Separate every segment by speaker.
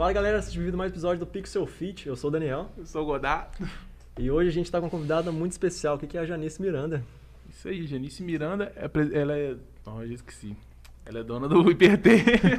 Speaker 1: Fala galera, sejam bem-vindos a mais um episódio do Pixel Fit. Eu sou o Daniel.
Speaker 2: Eu sou o Godard.
Speaker 1: E hoje a gente está com uma convidada muito especial, que é a Janice Miranda.
Speaker 2: Isso aí, Janice Miranda, é, ela é. Não, eu já esqueci. Ela é dona do IPT.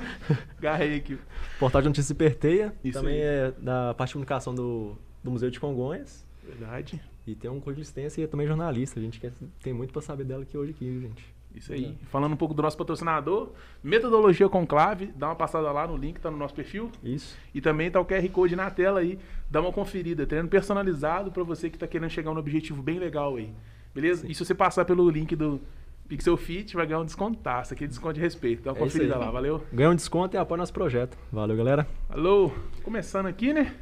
Speaker 2: Garrei aqui.
Speaker 1: Portal de Notícias Hiperteia.
Speaker 2: Isso
Speaker 1: Também
Speaker 2: aí.
Speaker 1: é da parte de comunicação do, do Museu de Congonhas.
Speaker 2: Verdade.
Speaker 1: E tem um curso de assistência e é também jornalista. A gente quer, tem muito para saber dela aqui hoje, aqui, gente.
Speaker 2: Isso aí. Falando um pouco do nosso patrocinador, Metodologia Conclave, dá uma passada lá no link, tá no nosso perfil.
Speaker 1: Isso.
Speaker 2: E também tá o QR Code na tela aí, dá uma conferida. Treino personalizado pra você que tá querendo chegar num objetivo bem legal aí. Beleza? E se você passar pelo link do Pixel Fit, vai ganhar um descontaço, aquele desconto de respeito. Dá uma
Speaker 1: É isso
Speaker 2: conferida
Speaker 1: aí.
Speaker 2: lá, valeu?
Speaker 1: Ganha um desconto e apoia nosso projeto. Valeu, galera.
Speaker 2: Alô, começando aqui, né?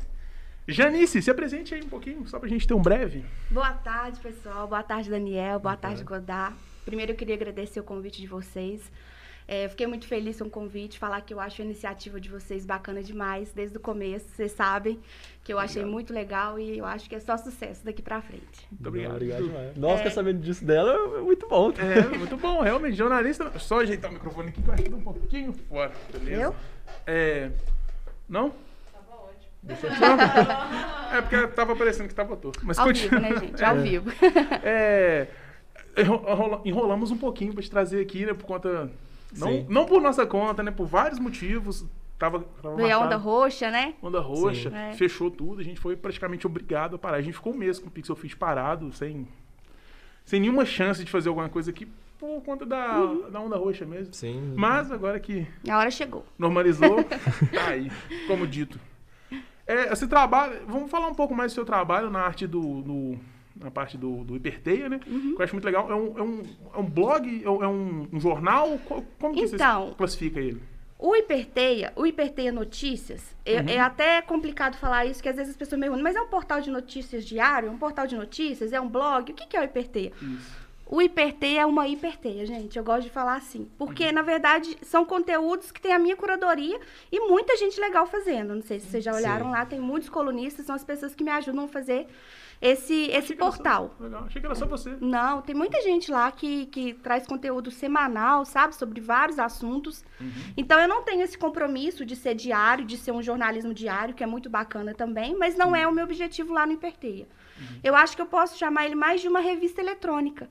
Speaker 2: Janice, se apresente aí um pouquinho, só pra gente ter um breve.
Speaker 3: Boa tarde, pessoal. Boa tarde, Daniel. Boa, tarde,
Speaker 1: tarde.
Speaker 3: Godard. Primeiro, eu queria agradecer o convite de vocês. É, eu fiquei muito feliz com o convite, falar que eu acho a iniciativa de vocês bacana demais, desde o começo. Vocês sabem que eu achei
Speaker 2: Obrigado.
Speaker 3: muito legal e eu acho que é só sucesso daqui pra frente.
Speaker 2: Muito obrigado.
Speaker 1: Obrigado. Nossa,
Speaker 3: É.
Speaker 1: quer sabendo disso dela é muito bom.
Speaker 2: É, muito bom, realmente. Jornalista. Só ajeitar o microfone aqui que eu acho que tá um pouquinho fora. Beleza?
Speaker 3: Eu?
Speaker 2: É. Não? É porque tava parecendo que tava torto. Mas
Speaker 3: Ao
Speaker 2: continua.
Speaker 3: vivo, né, gente? Ao vivo.
Speaker 2: É, enro- enrola- enrolamos um pouquinho pra te trazer aqui, né? Por conta. Não,
Speaker 1: Sim.
Speaker 2: não por nossa conta, né? Por vários motivos. Tava, tava
Speaker 3: Veio a onda roxa, né?
Speaker 2: Onda roxa,
Speaker 3: Sim. É.
Speaker 2: fechou tudo, a gente foi praticamente obrigado a parar. A gente ficou um mês com o Pixel Fit parado, sem, sem nenhuma chance de fazer alguma coisa aqui, por conta da,
Speaker 3: Uhum.
Speaker 2: da onda roxa mesmo.
Speaker 1: Sim.
Speaker 2: Mas agora que
Speaker 3: A hora chegou.
Speaker 2: normalizou, tá aí, como dito. É, você trabalha, vamos falar um pouco mais do seu trabalho na arte do, no- na parte do, do Hiperteia, né?
Speaker 3: Uhum.
Speaker 2: Que eu acho muito legal. É um, é um, é um blog, é um, é um- jornal? Co- Como que
Speaker 3: Então,
Speaker 2: você classifica ele?
Speaker 3: O Hiperteia, o Hiperteia Notícias, é,
Speaker 2: Uhum.
Speaker 3: é até complicado falar isso, que às vezes as pessoas me perguntam, mas é um portal de notícias diário? Um portal de notícias? É um blog? O que que é o Hiperteia?
Speaker 2: Isso.
Speaker 3: O hiperteia é uma hiperteia, gente. Eu gosto de falar assim. Porque,
Speaker 2: Uhum.
Speaker 3: na verdade, são conteúdos que tem a minha curadoria e muita gente legal fazendo. Não sei se vocês já olharam
Speaker 1: Sim.
Speaker 3: lá, tem muitos colunistas, são as pessoas que me ajudam a fazer esse, esse
Speaker 2: era só-
Speaker 3: portal.
Speaker 2: legal. Achei que era só você.
Speaker 3: Não, tem muita gente lá que, que traz conteúdo semanal, sabe? Sobre vários assuntos.
Speaker 2: Uhum.
Speaker 3: Então eu não tenho esse compromisso de ser diário, de ser um jornalismo diário, que é muito bacana também, mas não é o meu objetivo lá no Hiperteia. Eu acho que eu posso chamar ele mais de uma revista eletrônica.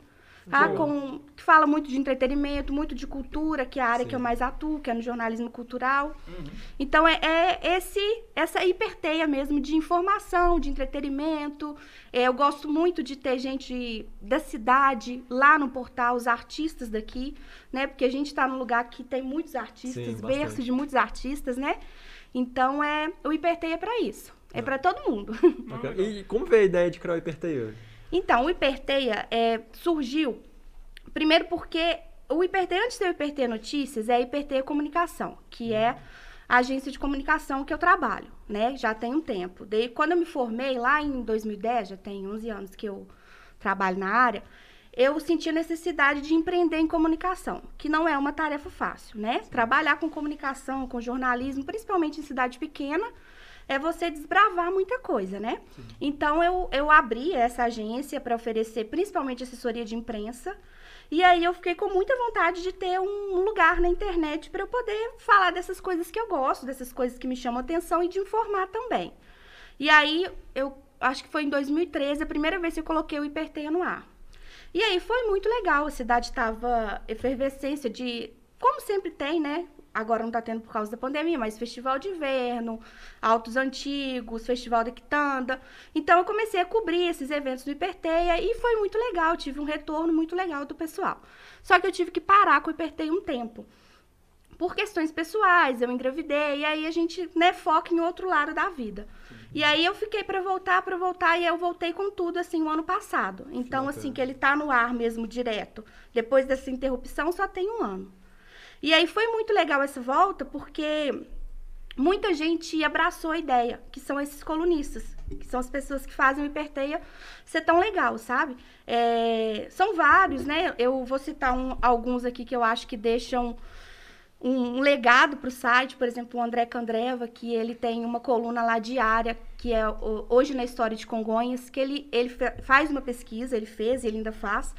Speaker 2: Boa.
Speaker 3: Com, que fala muito de entretenimento, muito de cultura, que é a área
Speaker 1: Sim.
Speaker 3: que eu mais atuo, que é no jornalismo cultural.
Speaker 2: Uhum.
Speaker 3: Então é, é esse essa hiperteia mesmo de informação, de entretenimento. É, eu gosto muito de ter gente da cidade lá no portal, os artistas daqui, né? Porque a gente está num lugar que tem muitos artistas,
Speaker 1: Sim,
Speaker 3: berço
Speaker 1: bastante.
Speaker 3: de muitos artistas, né? Então é o hiperteia é para isso. É para todo mundo.
Speaker 1: E como veio a ideia de criar o Hiperteia?
Speaker 3: Então, o Hiperteia é, surgiu primeiro porque o Hiperteia, antes de ter o Hiperteia Notícias, é a Hiperteia Comunicação, que é a agência de comunicação que eu trabalho, né? Já tem um tempo. Daí, quando eu me formei lá em 2010, já tem 11 anos que eu trabalho na área, eu senti a necessidade de empreender em comunicação, que não é uma tarefa fácil, né? Trabalhar com comunicação, com jornalismo, principalmente em cidade pequena, é você desbravar muita coisa, né? Então eu, eu abri essa agência para oferecer principalmente assessoria de imprensa. E aí eu fiquei com muita vontade de ter um lugar na internet para eu poder falar dessas coisas que eu gosto, dessas coisas que me chamam atenção e de informar também. E aí eu acho que foi em 2013 a primeira vez que eu coloquei o Hiperteia no ar. E aí foi muito legal, a cidade estava efervescência de, como sempre tem, né? Agora não está tendo por causa da pandemia, mas festival de inverno, Altos Antigos, Festival da Quitanda. Então eu comecei a cobrir esses eventos do Hiperteia e foi muito legal, tive um retorno muito legal do pessoal. Só que eu tive que parar com o Hiperteia um tempo. Por questões pessoais, eu engravidei, e aí a gente, né, foca em outro lado da vida. E aí eu fiquei para voltar, para voltar, e eu voltei com tudo, assim, o ano passado. Então, assim, que ele tá no ar mesmo, direto. Depois dessa interrupção, só tem um ano. E aí foi muito legal essa volta, porque muita gente abraçou a ideia, que são esses colunistas, que são as pessoas que fazem o Hiperteia ser tão legal, sabe? É, são vários, né? Eu vou citar um- alguns aqui que eu acho que deixam um, um legado para o site, por exemplo, o André Candreva, que ele tem uma coluna lá diária, que é o- hoje na história de Congonhas, que ele, ele faz uma pesquisa, ele fez, ele ainda faz,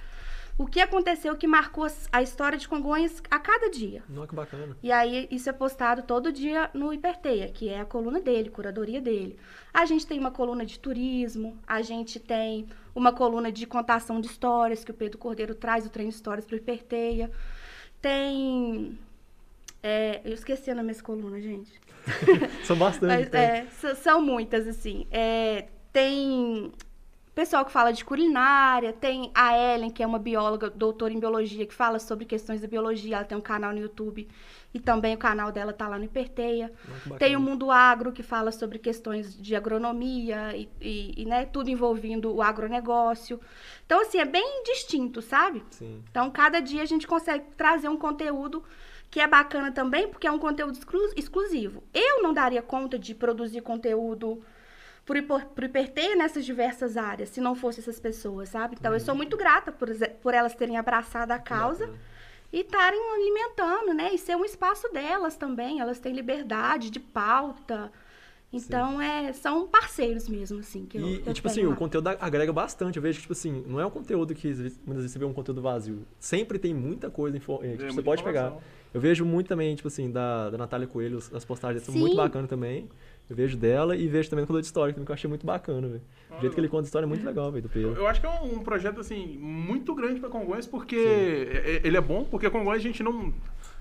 Speaker 3: o que aconteceu que marcou as- a história de Congonhas a cada dia.
Speaker 1: Não, que bacana.
Speaker 3: E aí isso é postado todo dia no Hiperteia, que é a coluna dele, curadoria dele. A gente tem uma coluna de turismo, a gente tem uma coluna de contação de histórias, que o Pedro Cordeiro traz o treino de histórias para o Hiperteia. Tem. é, eu esqueci na minha coluna, gente.
Speaker 1: São bastante.
Speaker 3: Mas, é, são muitas, assim. É, tem pessoal que fala de culinária, tem a Ellen, que é uma bióloga, doutora em biologia, que fala sobre questões da biologia. Ela tem um canal no YouTube e também o canal dela tá lá no Hiperteia. Tem o Mundo Agro, que fala sobre questões de agronomia e, e- e, né, tudo envolvendo o agronegócio. Então, assim, é bem distinto, sabe?
Speaker 1: Sim.
Speaker 3: Então, cada dia a gente consegue trazer um conteúdo que é bacana também, porque é um conteúdo exclu- exclusivo. Eu não daria conta de produzir conteúdo por, por hiperteia nessas diversas áreas, se não fosse essas pessoas, sabe? Então, eu sou muito grata por, por elas terem abraçado a causa
Speaker 1: bacana.
Speaker 3: e estarem alimentando, né? E ser um espaço delas também. Elas têm liberdade de pauta. Então, é, são parceiros mesmo, assim, que eu,
Speaker 1: E,
Speaker 3: que
Speaker 1: e,
Speaker 3: eu
Speaker 1: tipo assim,
Speaker 3: tenho
Speaker 1: o
Speaker 3: lá.
Speaker 1: conteúdo agrega bastante. Eu vejo que, tipo assim, não é um conteúdo que muitas vezes você vê um conteúdo vazio. Sempre tem muita coisa eh, que
Speaker 2: É,
Speaker 1: você pode pegar. Eu vejo muito também, tipo assim, da, da Natália Coelho, as postagens são
Speaker 3: Sim.
Speaker 1: muito bacanas também. Eu vejo dela e vejo também o conteúdo de história, também, que eu achei muito bacana, velho. O jeito que ele conta história é muito legal, velho, do Pedro.
Speaker 2: Eu acho que é um, um projeto, assim, muito grande pra Congonhas, porque é- é- ele é bom, porque Congonhas a gente não...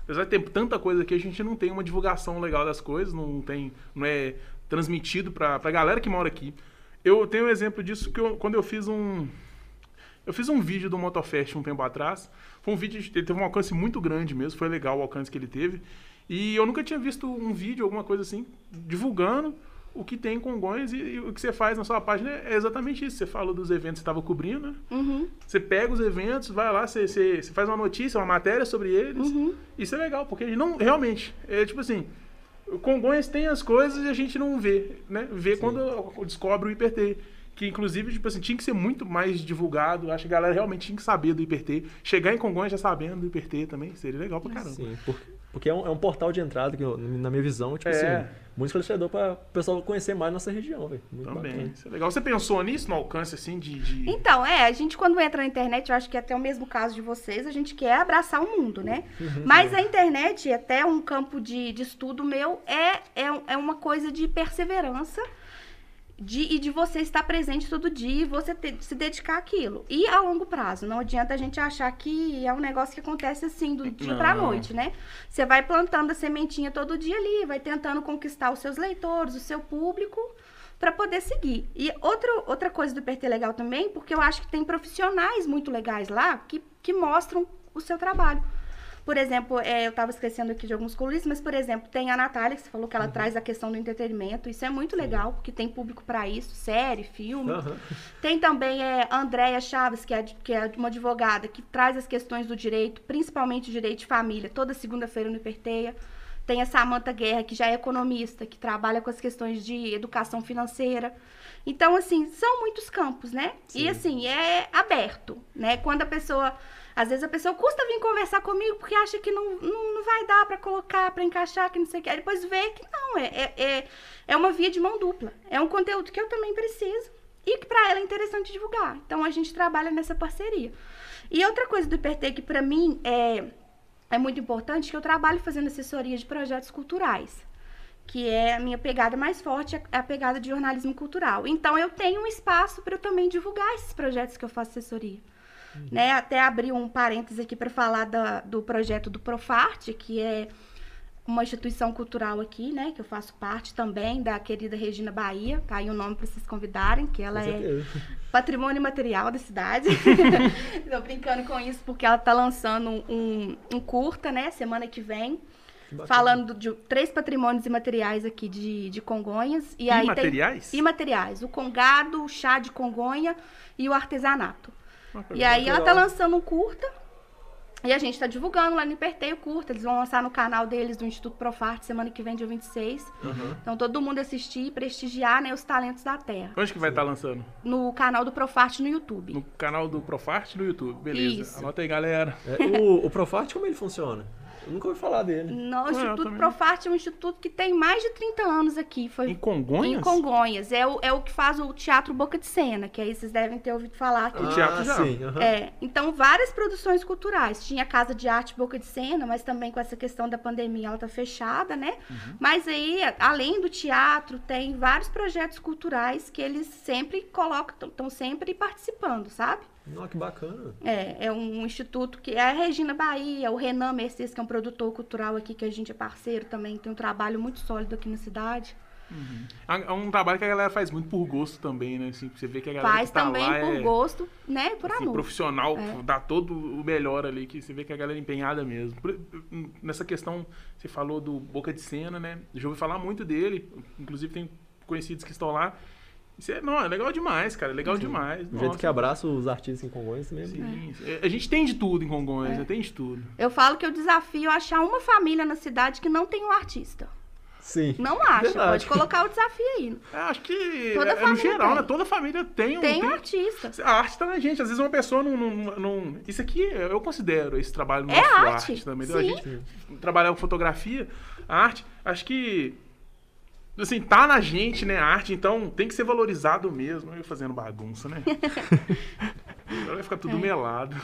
Speaker 2: Apesar de ter tanta coisa aqui, a gente não tem uma divulgação legal das coisas, não tem... Não é transmitido pra, pra galera que mora aqui. Eu tenho um exemplo disso que eu- quando eu fiz um... Eu fiz um vídeo do Motofest um tempo atrás. Foi um vídeo, ele teve um alcance muito grande mesmo, foi legal o alcance que ele teve. E eu nunca tinha visto um vídeo, alguma coisa assim, divulgando o que tem em Congonhas e, e o que você faz na sua página é exatamente isso. Você falou dos eventos que você estava cobrindo, né?
Speaker 3: Uhum,
Speaker 2: Você pega os eventos, vai lá, você, você, você faz uma notícia, uma matéria sobre eles.
Speaker 3: uhum.
Speaker 2: Isso é legal, porque não, realmente, é tipo assim, o Congonhas tem as coisas e a gente não vê, né? Vê
Speaker 1: Sim.
Speaker 2: quando descobre o IPT. Que inclusive, tipo assim, tinha que ser muito mais divulgado. Acho que a galera realmente tinha que saber do IPT. Chegar em Congonhas já sabendo do IPT também, seria legal pra caramba.
Speaker 1: Sim, por- porque é um, é um portal de entrada que, eu- na minha visão, tipo
Speaker 2: É.
Speaker 1: assim, muito esclarecedor para o pessoal conhecer mais nossa região, velho. Muito
Speaker 2: Também.
Speaker 1: bacana.
Speaker 2: Isso é legal. Você pensou nisso, no alcance, assim, de... de-
Speaker 3: Então, é, a gente quando entra na internet, eu acho que é até o mesmo caso de vocês, a gente quer abraçar o mundo, né? Mas a internet, até um campo de, de estudo meu, é, é, é uma coisa de perseverança de, e de você estar presente todo dia e você ter- se dedicar àquilo. E a longo prazo. Não adianta a gente achar que é um negócio que acontece assim, do dia pra
Speaker 2: Não.
Speaker 3: noite, né? Você vai plantando a sementinha todo dia ali, vai tentando conquistar os seus leitores, o seu público para poder seguir. E outro, outra coisa do PT Legal também, porque eu acho que tem profissionais muito legais lá que, que mostram o seu trabalho. Por exemplo, é, eu estava esquecendo aqui de alguns colunistas, mas, por exemplo, tem a Natália, que você falou que ela traz a questão do entretenimento. Isso é muito legal, porque tem público para isso, série, filme.
Speaker 1: Aham.
Speaker 3: Tem também é, a Andréia Chaves, que é, que é uma advogada, que traz as questões do direito, principalmente direito de família, toda segunda-feira no Hiperteia. Tem a Samanta Guerra, que já é economista, que trabalha com as questões de educação financeira. Então, assim, são muitos campos, né?
Speaker 1: Sim.
Speaker 3: E, assim, é aberto, né? Quando a pessoa... Às vezes a pessoa custa vir conversar comigo porque acha que não, não, não vai dar pra colocar, pra encaixar, que não sei o que. Aí depois vê que não, é, é, é, é uma via de mão dupla. É um conteúdo que eu também preciso e que para ela é interessante divulgar. Então a gente trabalha nessa parceria. E outra coisa do IPT que para mim é, é muito importante, que eu trabalho fazendo assessoria de projetos culturais, que é a minha pegada mais forte, é a pegada de jornalismo cultural. Então eu tenho um espaço para eu também divulgar esses projetos que eu faço assessoria. Né? Até abri um parênteses aqui para falar da- do projeto do Profarte, que é uma instituição cultural aqui, né? Que eu faço parte também da querida Regina Bahia. Tá aí o nome para vocês convidarem, que ela é patrimônio material da cidade. Tô brincando com isso porque ela tá lançando um, um curta, né? Semana que vem.
Speaker 1: Que.
Speaker 3: Falando de três patrimônios imateriais aqui de, de Congonhas. E aí
Speaker 2: Imateriais?
Speaker 3: Tem, imateriais. O congado, o chá de Congonha e o artesanato.
Speaker 2: Ah,
Speaker 3: E aí ela tá lançando um curta. E a gente tá divulgando lá no Hiperteio Curta. Eles vão lançar no canal deles do Instituto Profarte semana que vem, dia 26.
Speaker 1: Aham.
Speaker 3: Então todo mundo assistir e prestigiar né, os talentos da terra.
Speaker 2: Onde que vai estar lançando?
Speaker 3: No canal do Profarte no YouTube.
Speaker 2: No canal do Profart no YouTube. Beleza.
Speaker 3: Isso.
Speaker 2: Anota aí, galera.
Speaker 1: É, o, o Profart, como ele funciona? Eu nunca ouvi falar dele.
Speaker 3: No, o Instituto Profarte é um instituto que tem mais de 30 anos aqui. Foi
Speaker 2: Em Congonhas?
Speaker 3: Em Congonhas. É o, é o que faz o Teatro Boca de Cena, que aí vocês devem ter ouvido falar. Que
Speaker 2: O teatro já.
Speaker 1: Ah, sim. aham.
Speaker 3: É, então várias produções culturais. Tinha a Casa de Arte Boca de Cena, mas também com essa questão da pandemia ela tá fechada, né?
Speaker 2: Uhum.
Speaker 3: Mas aí, além do teatro, tem vários projetos culturais que eles sempre colocam, estão sempre participando, sabe?
Speaker 1: Nossa, que bacana.
Speaker 3: É, é um instituto que é a Regina Bahia, o Renan Mercedes, que é um produtor cultural aqui, que a gente é parceiro também, tem um trabalho muito sólido aqui na cidade.
Speaker 2: É um trabalho que a galera faz muito por gosto também, né? Assim, você vê que a galera
Speaker 3: Faz
Speaker 2: que tá
Speaker 3: também
Speaker 2: lá
Speaker 3: por
Speaker 2: é
Speaker 3: gosto, né? Por
Speaker 2: assim,
Speaker 3: amor.
Speaker 2: profissional,
Speaker 3: É.
Speaker 2: dá todo o melhor ali, que você vê que a galera é empenhada mesmo. Nessa questão, você falou do Boca de Cena, né? Já ouvi falar muito dele, inclusive tem conhecidos que estão lá. Isso é, não, é legal demais, cara, é legal demais.
Speaker 1: O jeito que abraça os artistas em Congonhas mesmo.
Speaker 2: Sim, é, a gente tem de tudo em Congonhas,
Speaker 3: É.
Speaker 2: né? tem de tudo.
Speaker 3: Eu falo que eu desafio achar uma família na cidade que não tem um artista.
Speaker 1: Sim.
Speaker 3: Não acha,
Speaker 1: Verdade.
Speaker 3: pode colocar o desafio aí.
Speaker 2: É, acho que
Speaker 3: Toda
Speaker 2: é, no
Speaker 3: família
Speaker 2: geral,
Speaker 3: tem.
Speaker 2: né? Toda família tem um.
Speaker 3: Tem um
Speaker 2: tem-
Speaker 3: artista.
Speaker 2: A arte tá na gente. Às vezes uma pessoa não. não, não- Isso aqui eu considero esse trabalho
Speaker 3: É
Speaker 2: nosso
Speaker 3: arte,
Speaker 2: também. entendeu? A
Speaker 3: sim.
Speaker 2: gente trabalhar com fotografia, a arte, acho que. Assim, tá na gente, né? A arte, então tem que ser valorizado mesmo. Eu fazendo bagunça, né? Agora vai ficar tudo
Speaker 3: É.
Speaker 2: melado.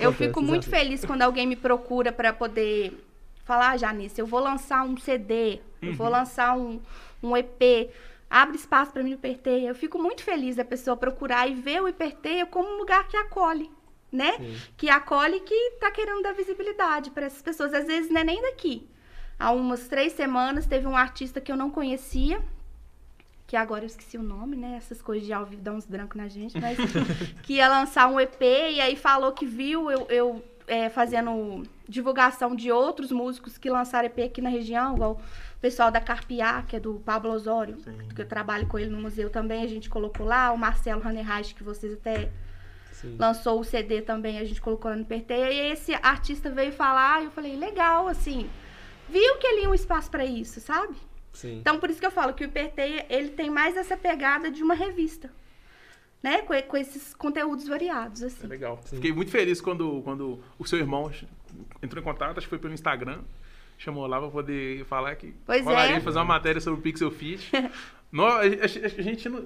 Speaker 3: Eu fico muito
Speaker 1: exato.
Speaker 3: feliz quando alguém me procura para poder falar, ah, Janice, eu vou lançar um CD, eu vou lançar um, um EP, abre espaço para mim no Hiperteia. Eu fico muito feliz da pessoa procurar e ver o Hiperteia como um lugar que acolhe, né?
Speaker 1: Sim.
Speaker 3: Que acolhe que tá querendo dar visibilidade para essas pessoas. Às vezes não é nem daqui. Há umas três semanas teve um artista que eu não conhecia, que agora eu esqueci o nome, né? Essas coisas de ao vivo dão uns brancos na gente, mas que ia lançar um EP e aí falou que viu eu, eu é, fazendo divulgação de outros músicos que lançaram EP aqui na região, igual o pessoal da Carpiá, que é do Pablo Osório,
Speaker 2: Sim.
Speaker 3: que eu trabalho com ele no museu também, a gente colocou lá, o Marcelo Hanerreich, que vocês até
Speaker 1: Sim.
Speaker 3: lançou o CD também, a gente colocou lá no Perteia, e esse artista veio falar, e eu falei, legal, assim, viu que ali é um espaço para isso, sabe?
Speaker 1: Sim.
Speaker 3: Então, por isso que eu falo que o Hiperteia, ele tem mais essa pegada de uma revista, né? Com, com esses conteúdos variados,
Speaker 2: É
Speaker 3: assim.
Speaker 2: legal.
Speaker 1: Sim.
Speaker 2: Fiquei muito feliz quando, quando o seu irmão entrou em contato, acho que foi pelo Instagram. Chamou lá pra poder falar que
Speaker 3: Pois
Speaker 2: rolaria
Speaker 3: é.
Speaker 2: fazer uma matéria sobre o Pixel Fit. Nó- a, a- a gente não-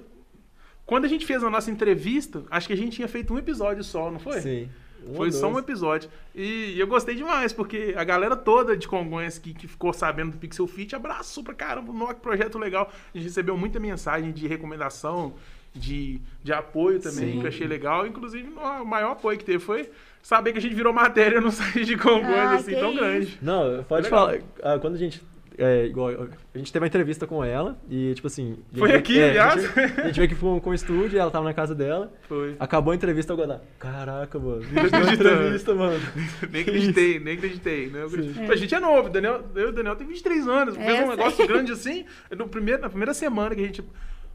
Speaker 2: Quando a gente fez a nossa entrevista, acho que a gente tinha feito um episódio só, não foi?
Speaker 1: Sim. Um
Speaker 2: Foi só um episódio. E eu gostei demais, porque a galera toda de Congonhas que, que ficou sabendo do Pixel Fit abraçou pra caramba. Nó, que projeto legal. A gente recebeu muita mensagem de recomendação, de, de apoio também,
Speaker 1: Sim.
Speaker 2: que eu achei legal. Inclusive, o maior apoio que teve foi saber que a gente virou matéria no site de Congonhas,
Speaker 3: Ah,
Speaker 2: assim, tão
Speaker 3: isso.
Speaker 2: grande.
Speaker 1: Não, pode falar. ah, quando a gente. É, igual, a gente teve uma entrevista com ela e, tipo assim.
Speaker 2: Foi
Speaker 1: gente-
Speaker 2: aqui,
Speaker 1: é,
Speaker 2: aliás?
Speaker 1: A gente, a gente veio aqui com, com o estúdio, ela tava na casa dela.
Speaker 2: Foi.
Speaker 1: Acabou a entrevista agora. Caraca, mano. Uma
Speaker 2: acreditando.
Speaker 1: entrevista, mano.
Speaker 2: Nem acreditei, nem acreditei. Né? Eu acreditei. A gente é novo, Daniel, eu e o Daniel tem 23 anos.
Speaker 3: É,
Speaker 2: fez um
Speaker 3: eu
Speaker 2: negócio
Speaker 3: sei.
Speaker 2: grande assim. No primeiro, na primeira semana que a gente.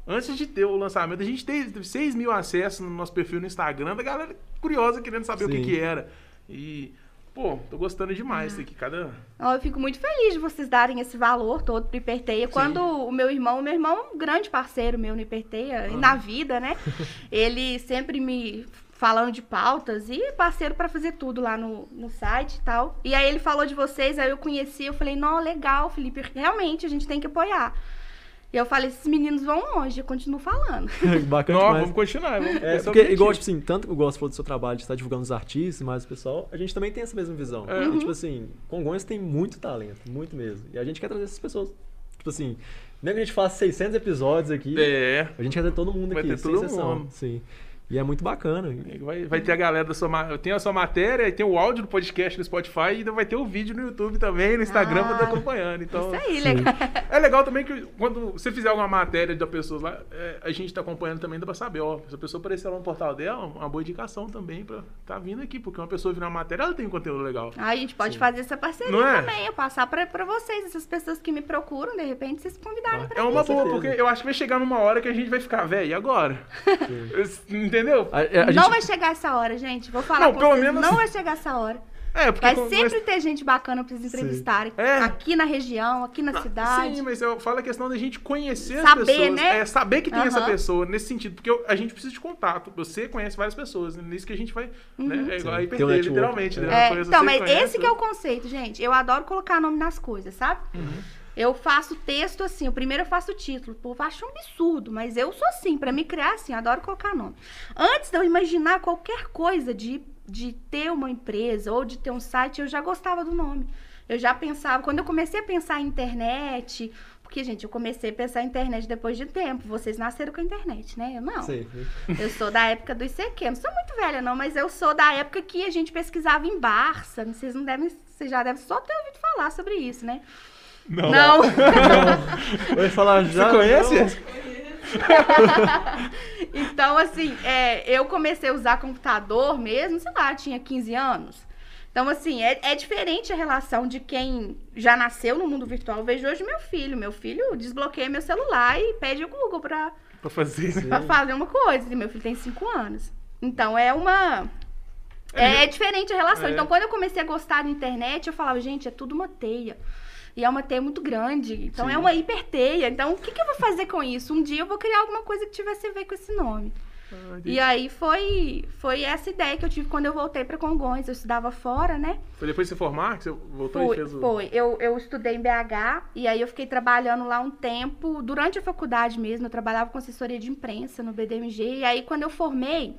Speaker 2: Antes de ter o lançamento, a gente teve, teve 6 mil acessos no nosso perfil no Instagram, da galera curiosa querendo saber o que,
Speaker 1: Sim.
Speaker 2: que era. E, pô, tô gostando demais disso aqui. Cada.
Speaker 3: Eu fico muito feliz de vocês darem esse valor todo pro Hiperteia. Quando o meu irmão, o meu irmão é um grande parceiro meu no Hiperteia, e na vida, né? Ele sempre me falando de pautas e parceiro pra fazer tudo lá no, no site e tal. E aí ele falou de vocês, aí eu conheci, eu falei, não, legal, Felipe, realmente a gente tem que apoiar. E eu falei, esses meninos vão longe, eu continuo falando.
Speaker 1: Bacana
Speaker 2: Não,
Speaker 1: demais.
Speaker 2: vamos continuar. Vamos,
Speaker 1: É,
Speaker 2: esse
Speaker 1: porque,
Speaker 2: o
Speaker 1: igual, tipo assim, tanto que eu gosto do seu trabalho de estar divulgando os artistas, mas o pessoal, a gente também tem essa mesma visão.
Speaker 2: É.
Speaker 1: E, tipo assim, Congonhas tem muito talento, muito mesmo. E a gente quer trazer essas pessoas. Tipo assim, nem que a gente faça 600 episódios aqui,
Speaker 2: É.
Speaker 1: a gente quer ter todo mundo
Speaker 2: Vai
Speaker 1: aqui,
Speaker 2: ter
Speaker 1: sem
Speaker 2: todo
Speaker 1: exceção.
Speaker 2: mundo.
Speaker 1: Sim. E é muito bacana.
Speaker 2: Vai, vai ter a galera da sua. Tem a sua matéria, tem o áudio do podcast no Spotify e ainda vai ter o vídeo no YouTube também, no Instagram, pra
Speaker 3: Ah,
Speaker 2: estar acompanhando. Então,
Speaker 3: Isso aí,
Speaker 1: Sim.
Speaker 3: legal.
Speaker 2: É legal também que quando você fizer alguma matéria da pessoa lá, é, a gente tá acompanhando também, dá pra saber, ó, se a pessoa aparecer lá no portal dela, uma boa indicação também pra tá vindo aqui, porque uma pessoa virar uma matéria, ela tem um conteúdo legal.
Speaker 3: Aí a gente pode fazer essa parceria
Speaker 2: é?
Speaker 3: também, eu passar pra, pra vocês, essas pessoas que me procuram, de repente vocês convidarem pra
Speaker 2: É uma
Speaker 1: Com
Speaker 2: boa,
Speaker 1: certeza.
Speaker 2: porque eu acho que vai chegar numa hora que a gente vai ficar, velho, e agora? Entendeu?
Speaker 1: A, a
Speaker 3: não
Speaker 1: gente,
Speaker 3: vai chegar essa hora, gente. Vou falar
Speaker 2: Não,
Speaker 3: com
Speaker 2: pelo
Speaker 3: vocês.
Speaker 2: menos-
Speaker 3: Não vai chegar essa hora.
Speaker 2: É, porque
Speaker 3: Vai sempre
Speaker 2: mas-
Speaker 3: ter gente bacana pra eles entrevistarem.
Speaker 2: É.
Speaker 3: Aqui na região, aqui na cidade.
Speaker 2: Sim, mas eu falo a questão da gente conhecer
Speaker 3: Saber,
Speaker 2: as pessoas.
Speaker 3: né?
Speaker 2: É, saber que tem essa
Speaker 3: Aham.
Speaker 2: pessoa, nesse sentido. Porque eu- a gente precisa de contato. Você conhece várias pessoas. né? Nisso que a gente vai. Né? É igual a
Speaker 1: tem um
Speaker 2: literalmente.
Speaker 1: é.
Speaker 2: né?
Speaker 3: É, então, mas
Speaker 2: conhece
Speaker 3: esse que é o conceito, gente. Eu adoro colocar nome nas coisas, sabe?
Speaker 2: Uhum.
Speaker 3: Eu faço texto assim, o primeiro eu faço o título. O povo acha um absurdo, mas eu sou assim, pra me criar assim, adoro colocar nome. Antes de eu imaginar qualquer coisa de, de ter uma empresa ou de ter um site, eu já gostava do nome. Eu já pensava, quando eu comecei a pensar em internet, porque, gente, eu comecei a pensar em internet depois de tempo. Vocês nasceram com a internet, né? Eu não.
Speaker 1: Sim.
Speaker 3: Eu sou da época do ICQ. Não sou muito velha, não, mas eu sou da época que a gente pesquisava em Barça. Vocês não devem. Vocês já devem só ter ouvido falar sobre isso, né?
Speaker 2: Não.
Speaker 3: Não.
Speaker 1: Eu ia falar já.
Speaker 2: Você conhece?
Speaker 1: não.
Speaker 3: então, assim, é, eu comecei a usar computador mesmo, sei lá, tinha 15 anos. Então, assim, é, é diferente a relação de quem já nasceu no mundo virtual. Eu vejo hoje meu filho. Meu filho desbloqueia meu celular e pede o Google pra,
Speaker 2: Pra fazer. né?
Speaker 3: pra fazer uma coisa. E meu filho tem 5 anos. Então, é uma. É, é diferente a relação.
Speaker 2: É.
Speaker 3: Então, quando eu comecei a gostar da internet, eu falava, gente, é tudo uma teia. E é uma teia muito grande. Então,
Speaker 2: Sim.
Speaker 3: é uma hiperteia. Então, o que, que eu vou fazer com isso? Um dia eu vou criar alguma coisa que tivesse a ver com esse nome.
Speaker 2: Ah,
Speaker 3: E aí foi, foi essa ideia que eu tive quando eu voltei para Congonhas. Eu estudava fora, né?
Speaker 2: Foi depois de você formar que você voltou e
Speaker 3: Foi,
Speaker 2: fez o.
Speaker 3: foi. Eu, eu estudei em BH e aí eu fiquei trabalhando lá um tempo. Durante a faculdade mesmo, eu trabalhava com assessoria de imprensa no BDMG. E aí, quando eu formei,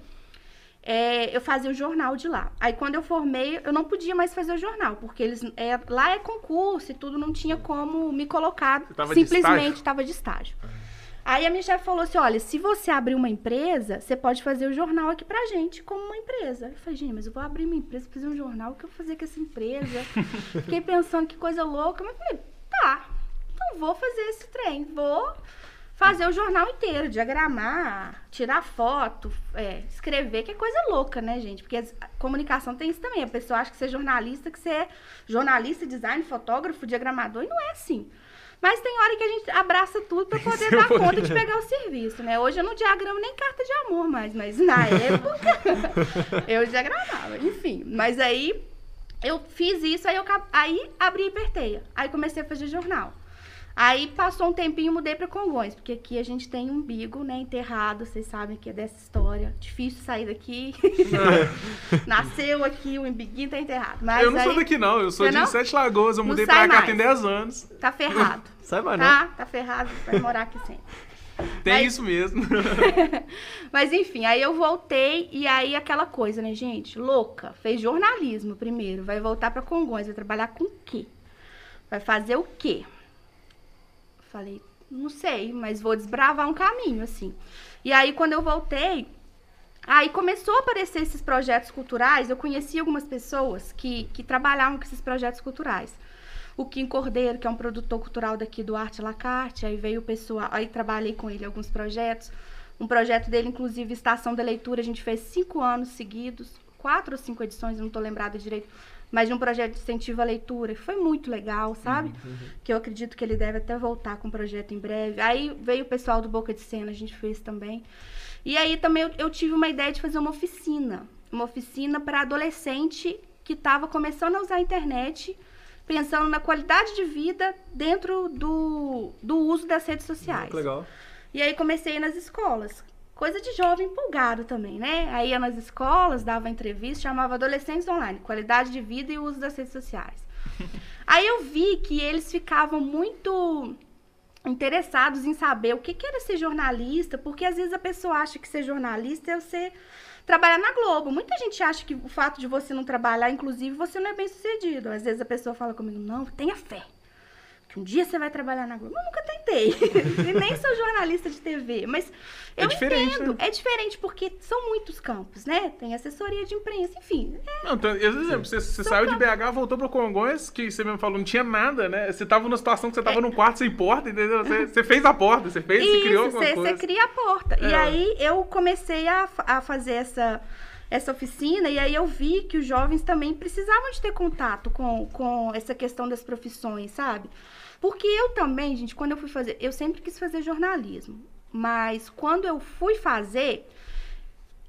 Speaker 3: é, eu fazia o jornal de lá. Aí, quando eu formei, eu não podia mais fazer o jornal, porque eles é, lá é concurso e tudo, não tinha como me colocar.
Speaker 2: Tava de
Speaker 3: simplesmente
Speaker 2: estágio?
Speaker 3: estava de estágio. Aí a minha chefe falou assim: olha, se você abrir uma empresa, você pode fazer o jornal aqui pra gente, como uma empresa. Eu falei, gente, mas eu vou abrir uma empresa, fazer um jornal, o que eu vou fazer com essa empresa? Fiquei pensando que coisa louca, mas falei, tá, então vou fazer esse trem, vou fazer o jornal inteiro, diagramar, tirar foto, é, escrever, que é coisa louca, né, gente? Porque a comunicação tem isso também. A pessoa acha que você é jornalista, que você é jornalista, design, fotógrafo, diagramador, e não é assim. Mas tem hora que a gente abraça tudo pra poder
Speaker 2: Sim,
Speaker 3: dar
Speaker 2: poder.
Speaker 3: conta de pegar o serviço, né? Hoje eu não diagramo nem carta de amor mais, mas na época eu diagramava, enfim. Mas aí eu fiz isso, aí eu aí abri hiperteia. Aí comecei a fazer jornal. Aí passou um tempinho, mudei pra Congonhas, porque aqui a gente tem um umbigo, né, enterrado, vocês sabem que é dessa história. Difícil sair daqui. Nasceu aqui, o umbiguinho tá enterrado. Mas
Speaker 2: eu não sou
Speaker 3: aí
Speaker 2: daqui, não. Eu sou de
Speaker 3: não?
Speaker 2: Sete Lagoas. Eu mudei
Speaker 3: sai
Speaker 2: pra cá tem 10 anos.
Speaker 3: tá ferrado.
Speaker 1: Sai mais não.
Speaker 3: Tá, tá ferrado, vai morar aqui sempre.
Speaker 2: Tem
Speaker 3: Mas-
Speaker 2: isso mesmo.
Speaker 3: Mas enfim, aí eu voltei e aí aquela coisa, né, gente? Louca. Fez jornalismo primeiro. Vai voltar pra Congonhas. Vai trabalhar com o quê? Vai fazer o quê? Falei, não sei, mas vou desbravar um caminho, assim. E aí, quando eu voltei, aí começou a aparecer esses projetos culturais. Eu conheci algumas pessoas que, que trabalhavam com esses projetos culturais. O Kim Cordeiro, que é um produtor cultural daqui do Arte Lacarte, aí veio o pessoal, aí trabalhei com ele alguns projetos. Um projeto dele, inclusive, Estação da Leitura, a gente fez cinco anos seguidos, quatro ou cinco edições, não estou lembrada direito, mas de um projeto de incentivo à leitura. Foi muito legal, sabe? Que eu acredito que ele deve até voltar com o projeto em breve. Aí veio o pessoal do Boca de Cena, a gente fez também. E aí também eu, eu tive uma ideia de fazer uma oficina. Uma oficina para adolescente que estava começando a usar a internet, pensando na qualidade de vida dentro do, do uso das redes sociais.
Speaker 1: Que legal.
Speaker 3: E aí comecei nas escolas. Coisa de jovem empolgado também, né? Aí ia nas escolas, dava entrevista, chamava Adolescentes Online, qualidade de vida e uso das redes sociais. aí eu vi que eles ficavam muito interessados em saber o que, que era ser jornalista, porque às vezes a pessoa acha que ser jornalista é você trabalhar na Globo. Muita gente acha que o fato de você não trabalhar, inclusive, você não é bem sucedido. Às vezes a pessoa fala comigo, não, tenha fé. Que um dia você vai trabalhar na Globo. Eu nunca tentei. e nem sou jornalista de TV. Mas
Speaker 2: É
Speaker 3: eu
Speaker 2: diferente,
Speaker 3: entendo.
Speaker 2: né?
Speaker 3: É diferente porque são muitos campos, né? Tem assessoria de imprensa, enfim. É,
Speaker 2: Não, então, exemplo, você, você saiu de BH, voltou pra Congonhas, que você mesmo falou, não tinha nada, né? Você tava numa situação que você tava num quarto sem porta, entendeu? Você, você fez a porta, você fez, você criou
Speaker 3: Isso,
Speaker 2: alguma
Speaker 3: você
Speaker 2: coisa.
Speaker 3: você cria a porta. E
Speaker 2: É.
Speaker 3: aí eu comecei a, a fazer essa, essa oficina e aí eu vi que os jovens também precisavam de ter contato com, com essa questão das profissões, sabe? Porque eu também, gente, quando eu fui fazer, eu sempre quis fazer jornalismo. Mas quando eu fui fazer,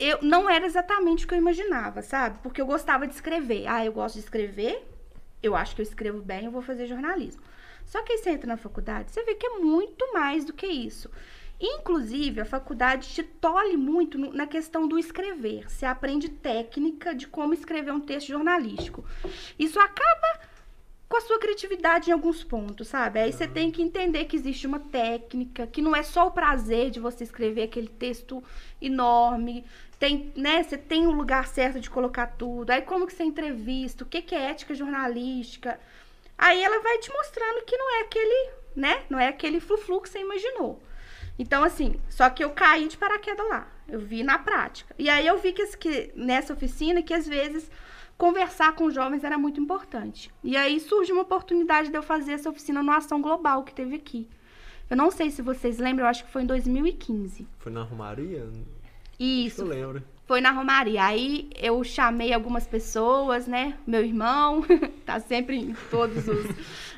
Speaker 3: eu não era exatamente o que eu imaginava, sabe? Porque eu gostava de escrever. Ah, eu gosto de escrever, eu acho que eu escrevo bem, eu vou fazer jornalismo. Só que aí você entra na faculdade, você vê que é muito mais do que isso. Inclusive, a faculdade te tolhe muito na questão do escrever. Você aprende técnica de como escrever um texto jornalístico. Isso acaba com a sua criatividade em alguns pontos, sabe? Aí você tem que entender que existe uma técnica, que não é só o prazer de você escrever aquele texto enorme. Tem, né, você tem um lugar certo de colocar tudo. Aí como que você entrevista, o que que é ética jornalística. Aí ela vai te mostrando que não é aquele, né? Não é aquele flu-flu que você imaginou. Então, assim, só que eu caí de paraquedas lá. Eu vi na prática. E aí eu vi que, que nessa oficina que às vezes conversar com jovens era muito importante. E aí surgiu uma oportunidade de eu fazer essa oficina no Ação Global que teve aqui. Eu não sei se vocês lembram, eu acho que foi em 2015.
Speaker 1: Foi na Romaria?
Speaker 3: Isso,
Speaker 1: eu lembro.
Speaker 3: foi na Romaria. Aí eu chamei algumas pessoas, né? Meu irmão, tá sempre em todas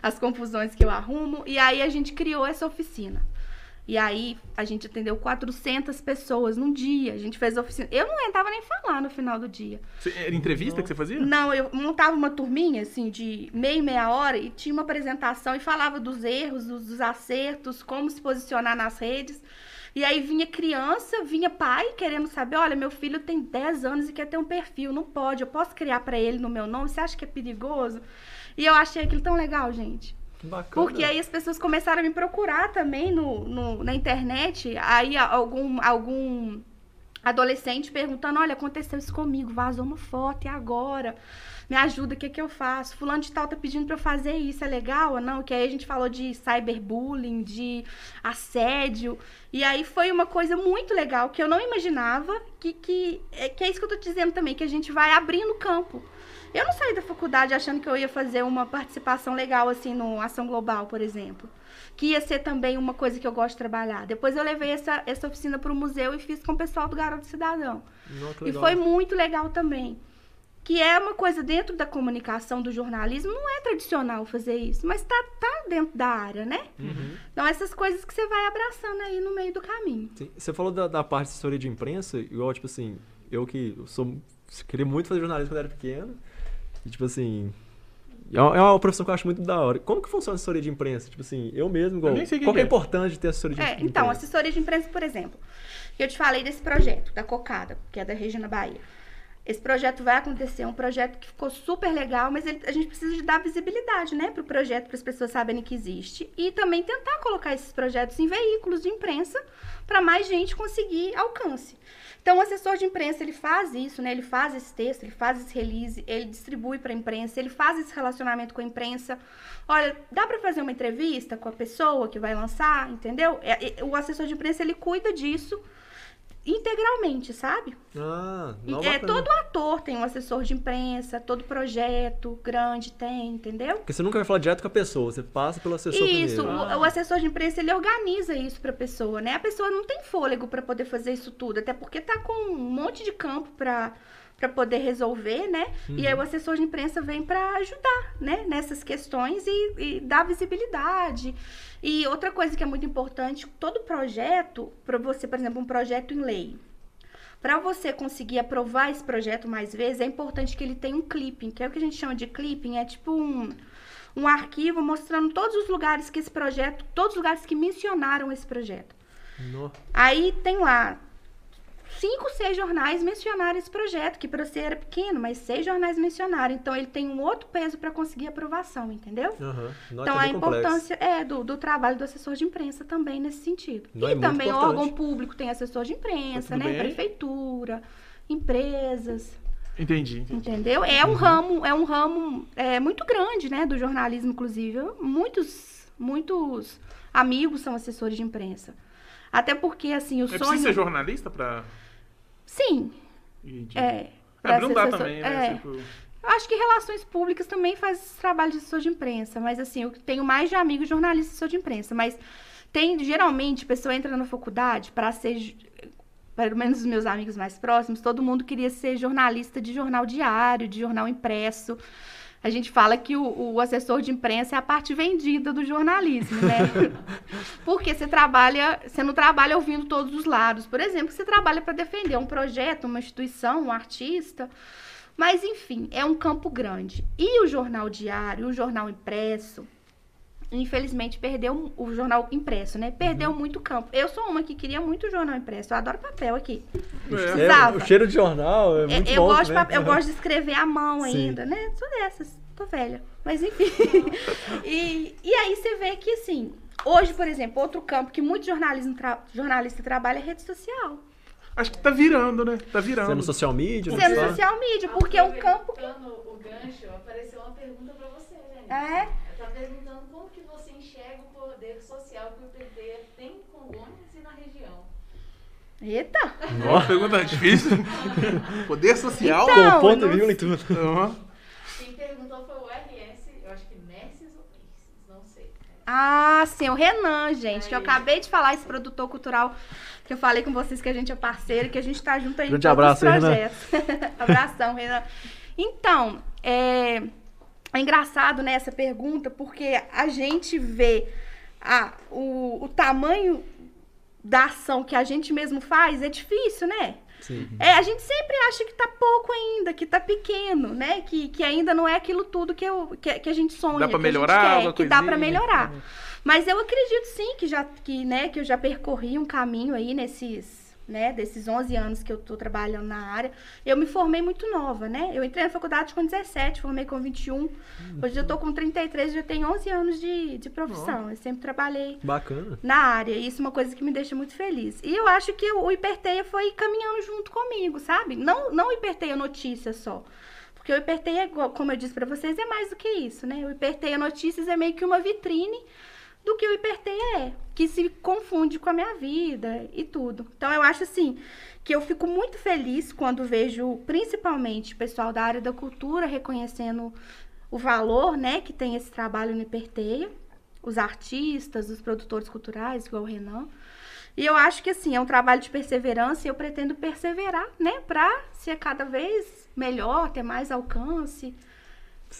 Speaker 3: as confusões que eu arrumo. E aí a gente criou essa oficina. E aí a gente atendeu 400 pessoas num dia. A gente fez oficina. Eu não tava nem falar no final do dia.
Speaker 2: Você- Era entrevista que você fazia?
Speaker 3: Não, eu montava uma turminha, assim, de meia e meia hora e tinha uma apresentação e falava dos erros, dos, dos acertos, como se posicionar nas redes. E aí vinha criança, vinha pai querendo saber, olha, meu filho tem 10 anos e quer ter um perfil, não pode, eu posso criar pra ele no meu nome, você acha que é perigoso? E eu achei aquilo tão legal, gente.
Speaker 1: Bacana.
Speaker 3: Porque aí as pessoas começaram a me procurar também no, no- na internet. Aí algum, algum adolescente perguntando: olha, aconteceu isso comigo, vazou uma foto, e agora? Me ajuda, o que, que eu faço? Fulano de tal tá pedindo pra eu fazer isso, é legal ou não? Que aí a gente falou de cyberbullying, de assédio. E aí foi uma coisa muito legal que eu não imaginava, que, que, é, que é isso que eu tô dizendo também, que a gente vai abrindo campo. Eu não saí da faculdade achando que eu ia fazer uma participação legal, assim, no Ação Global, por exemplo. Que ia ser também uma coisa que eu gosto de trabalhar. Depois eu levei essa, essa oficina para o museu e fiz com o pessoal do Garoto Cidadão.
Speaker 1: Não,
Speaker 3: E foi muito legal também. Que é uma coisa dentro da comunicação, do jornalismo, não é tradicional fazer isso, mas tá, tá dentro da área, né?
Speaker 1: Uhum.
Speaker 3: Então, essas coisas que você vai abraçando aí no meio do caminho.
Speaker 1: Sim, Você falou da, da parte de assessoria de imprensa, igual, tipo assim, eu que sou, queria muito fazer jornalismo quando era pequeno, e tipo assim, é uma, é uma profissão que eu acho muito da hora. Como que funciona a assessoria de imprensa? Tipo assim, eu mesmo, igual,
Speaker 2: Eu nem sei o que
Speaker 1: qual que é a
Speaker 2: é.
Speaker 1: importância de ter assessoria de,
Speaker 3: É,
Speaker 1: de
Speaker 3: então,
Speaker 1: imprensa?
Speaker 3: assessoria de imprensa, por exemplo. Eu te falei desse projeto, da Cocada, que é da Regina Bahia. Esse projeto vai acontecer, é um projeto que ficou super legal, mas ele- a gente precisa de dar visibilidade, né, pro projeto, para as pessoas saberem que existe. E também tentar colocar esses projetos em veículos de imprensa para mais gente conseguir alcance. Então, o assessor de imprensa, ele faz isso, né? Ele faz esse texto, ele faz esse release, ele distribui para a imprensa, ele faz esse relacionamento com a imprensa. Olha, dá para fazer uma entrevista com a pessoa que vai lançar, entendeu? É- é- o assessor de imprensa, ele cuida disso integralmente, sabe?
Speaker 1: Ah, não,
Speaker 3: é,
Speaker 1: bacana.
Speaker 3: todo ator tem um assessor de imprensa, todo projeto grande tem, entendeu?
Speaker 1: Porque você nunca vai falar direto com a pessoa, você passa pelo assessor
Speaker 3: Isso,
Speaker 1: primeiro.
Speaker 3: o, o assessor de imprensa ele organiza isso pra pessoa, né? A pessoa não tem fôlego pra poder fazer isso tudo, até porque tá com um monte de campo pra para poder resolver, né? E aí o assessor de imprensa vem pra ajudar, né? Nessas questões e, e dar visibilidade. E outra coisa que é muito importante, todo projeto, para você, por exemplo, um projeto em lei, para você conseguir aprovar esse projeto mais vezes, é importante que ele tenha um clipping, que é o que a gente chama de clipping, é tipo um, um arquivo mostrando todos os lugares que esse projeto, todos os lugares que mencionaram esse projeto.
Speaker 1: No-
Speaker 3: Aí tem lá cinco, seis jornais mencionaram esse projeto, que para você era pequeno, mas seis jornais mencionaram. Então ele tem um outro peso para conseguir aprovação, entendeu?
Speaker 1: Não,
Speaker 3: Então
Speaker 1: é
Speaker 3: a
Speaker 1: bem complexo.
Speaker 3: importância é do, do trabalho do assessor de imprensa também nesse sentido.
Speaker 1: Não,
Speaker 3: e
Speaker 1: é
Speaker 3: também
Speaker 1: importante.
Speaker 3: órgão público tem assessor de imprensa, né?
Speaker 2: bem?
Speaker 3: Prefeitura, empresas,
Speaker 2: Entendi, entendi.
Speaker 3: entendeu? É
Speaker 1: Uhum.
Speaker 3: um ramo, é um ramo é, muito grande, né? Do jornalismo, inclusive. Muitos, muitos amigos são assessores de imprensa. Até porque, assim, o
Speaker 2: É
Speaker 3: sonho...
Speaker 2: preciso ser jornalista pra.
Speaker 3: Sim,
Speaker 2: Entendi.
Speaker 3: é.
Speaker 2: É,
Speaker 3: pra
Speaker 2: também, né?
Speaker 3: é.
Speaker 2: Tipo,
Speaker 3: Eu acho que relações públicas também faz esse trabalho de assessor de imprensa, mas assim, eu tenho mais de amigos jornalistas assessor de imprensa, mas tem, geralmente, a pessoa entra na faculdade para ser, pelo menos os meus amigos mais próximos, todo mundo queria ser jornalista de jornal diário, de jornal impresso. A gente fala que o, o assessor de imprensa é a parte vendida do jornalismo, né? Porque você trabalha, você não trabalha ouvindo todos os lados. Por exemplo, você trabalha para defender um projeto, uma instituição, um artista. Mas, enfim, é um campo grande. E o jornal diário, o jornal impresso, infelizmente perdeu o jornal impresso, né? Perdeu
Speaker 1: Uhum.
Speaker 3: muito campo. Eu sou uma que queria muito jornal impresso. Eu adoro papel aqui.
Speaker 2: É.
Speaker 1: É, o cheiro de jornal é
Speaker 3: É,
Speaker 1: muito
Speaker 3: eu,
Speaker 1: bom
Speaker 3: gosto de
Speaker 1: também.
Speaker 3: papel- eu gosto de escrever à mão
Speaker 1: Sim.
Speaker 3: ainda, né? Sou dessas, tô velha. Mas enfim. e, e aí você vê que, assim, hoje, por exemplo, outro campo que muito jornalismo tra- jornalista trabalha é rede social.
Speaker 2: Acho que tá virando, né? Tá
Speaker 1: Você
Speaker 2: virando.
Speaker 1: é no social media,
Speaker 3: Sendo
Speaker 1: Insta?
Speaker 3: social media, porque é um campo
Speaker 4: o gancho, apareceu uma pergunta pra você, né?
Speaker 3: É?
Speaker 4: Tá perguntando como que você enxerga o poder social que o PT tem em Congonhas e na região.
Speaker 3: Eita!
Speaker 2: Nossa, pergunta difícil. Poder social?
Speaker 3: Então,
Speaker 1: Com ponto
Speaker 3: não-
Speaker 1: e vírgula e tudo.
Speaker 2: Aham.
Speaker 4: Quem perguntou foi o RS, eu acho que Nesses ou Nesses, não sei.
Speaker 3: Ah, sim, o Renan, gente, que eu acabei de falar, esse produtor cultural, que eu falei com vocês que a gente é parceiro, que a gente tá junto aí
Speaker 1: Grande
Speaker 3: em todos
Speaker 1: abraço,
Speaker 3: os
Speaker 1: hein, Renan?
Speaker 3: projetos. Abração, Renan. Então, é, é engraçado né, essa pergunta, porque a gente vê a, o, o tamanho da ação que a gente mesmo faz, é difícil, né?
Speaker 1: Sim.
Speaker 3: É, a gente sempre acha que tá pouco ainda, que tá pequeno, né? Que, que ainda não é aquilo tudo que, eu, que, que a gente sonha,
Speaker 2: Dá pra
Speaker 3: que
Speaker 2: melhorar
Speaker 3: a gente
Speaker 2: alguma
Speaker 3: quer, que dá pra
Speaker 2: coisinha?
Speaker 3: melhorar. Mas eu acredito sim que já que, né, que eu já percorri um caminho aí nesses, né, desses 11 anos que eu tô trabalhando na área. Eu me formei muito nova, né? Eu entrei na faculdade com 17, formei com 21. Hoje eu tô com 33, já tenho 11 anos de, de profissão. Eu sempre trabalhei
Speaker 1: Bacana.
Speaker 3: na área. E isso é uma coisa que me deixa muito feliz. E eu acho que o Hiperteia foi caminhando junto comigo, sabe? Não, não o Hiperteia Notícias só. Porque o Hiperteia, como eu disse pra vocês, é mais do que isso, né? O Hiperteia Notícias é meio que uma vitrine do que o Hiperteia é, que se confunde com a minha vida e tudo. Então eu acho assim que eu fico muito feliz quando vejo principalmente o pessoal da área da cultura reconhecendo o valor, né, que tem esse trabalho no Hiperteia, os artistas, os produtores culturais, igual o Renan. E eu acho que assim, é um trabalho de perseverança e eu pretendo perseverar, né, pra ser cada vez melhor, ter mais alcance.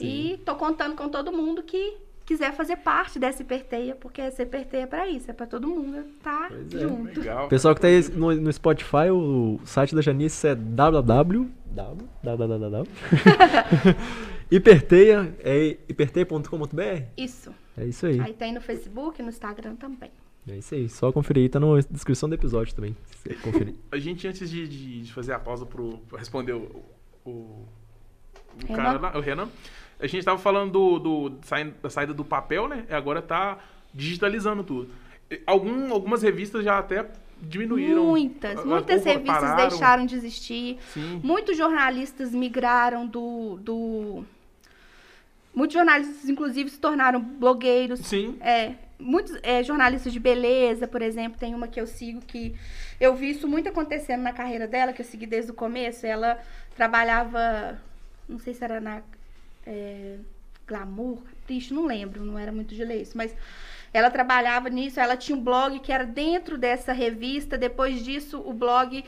Speaker 3: E tô contando com todo mundo que quiser fazer parte dessa hiperteia, porque essa hiperteia é pra isso, é pra todo mundo estar
Speaker 1: Pois é.
Speaker 3: junto.
Speaker 2: Legal.
Speaker 1: Pessoal que tá aí no, no Spotify, o site da Janice é www. www. Hiperteia, é hiperteia.com.br?
Speaker 3: Isso.
Speaker 1: É isso aí.
Speaker 3: Aí tem no Facebook, no Instagram também.
Speaker 1: É isso aí. Só conferir aí, tá na descrição do episódio também. Conferir.
Speaker 2: A gente, antes de, de- de fazer a pausa pro, pra responder o, o, o
Speaker 3: Renan?
Speaker 2: cara lá, o Renan, a gente tava falando do, do- da saída do papel, né? Agora tá digitalizando tudo. Algum, algumas revistas já até diminuíram.
Speaker 3: Muitas, muitas revistas
Speaker 2: pararam.
Speaker 3: deixaram de existir.
Speaker 2: Sim.
Speaker 3: Muitos jornalistas migraram do, do. Muitos jornalistas, inclusive, se tornaram blogueiros.
Speaker 2: Sim.
Speaker 3: É, muitos é, jornalistas de beleza, por exemplo, tem uma que eu sigo que eu vi isso muito acontecendo na carreira dela, que eu segui desde o começo. Ela trabalhava, não sei se era na é, Glamour, Capricho, não lembro, não era muito de ler isso, mas ela trabalhava nisso, ela tinha um blog que era dentro dessa revista, depois disso o blog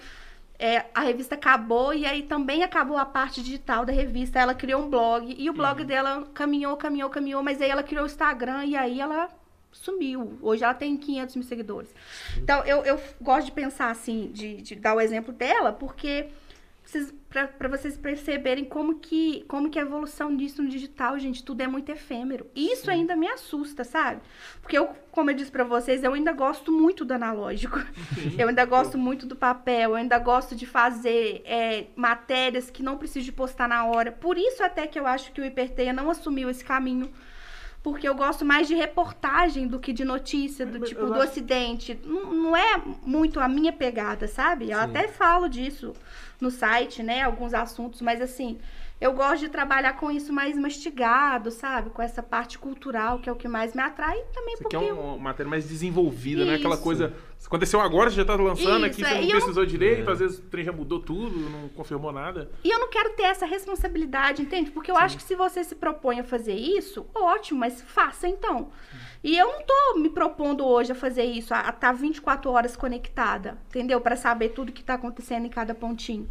Speaker 3: é, a revista acabou e aí também acabou a parte digital da revista. Ela criou um blog e o blog dela caminhou, caminhou, caminhou, mas aí ela criou o Instagram e aí ela sumiu. Hoje ela tem 500 mil seguidores. Então eu, eu gosto de pensar assim, de, de dar o exemplo dela, porque para vocês perceberem como que, como que a evolução disso no digital, gente, tudo é muito efêmero. E Isso ainda me assusta, sabe? Porque eu, como eu disse para vocês, eu ainda gosto muito do analógico. Eu ainda gosto muito do papel, eu ainda gosto de fazer é, matérias que não preciso de postar na hora. Por isso até que eu acho que o Hiperteia não assumiu esse caminho. Porque eu gosto mais de reportagem do que de notícia, do tipo,
Speaker 2: eu
Speaker 3: do
Speaker 2: acho-
Speaker 3: acidente. Não, não é muito a minha pegada, sabe? Eu
Speaker 1: Sim.
Speaker 3: até falo disso no site, né? Alguns assuntos, mas assim, eu gosto de trabalhar com isso mais mastigado, sabe? Com essa parte cultural, que é o que mais me atrai, também
Speaker 2: Isso
Speaker 3: porque
Speaker 2: aqui é uma matéria mais desenvolvida, né? Aquela
Speaker 3: Isso.
Speaker 2: coisa. Aconteceu agora, você já tá lançando aqui,
Speaker 3: Isso,
Speaker 2: você
Speaker 3: é,
Speaker 2: não
Speaker 3: eu
Speaker 2: precisou direito,
Speaker 1: É.
Speaker 2: às vezes o trem já mudou tudo, não confirmou nada.
Speaker 3: E eu não quero ter essa responsabilidade, entende? Porque eu acho que se você se propõe a fazer isso, ótimo, mas faça então. E eu não tô me propondo hoje a fazer isso, a estar 24 horas conectada, entendeu? Para saber tudo que tá acontecendo em cada pontinho.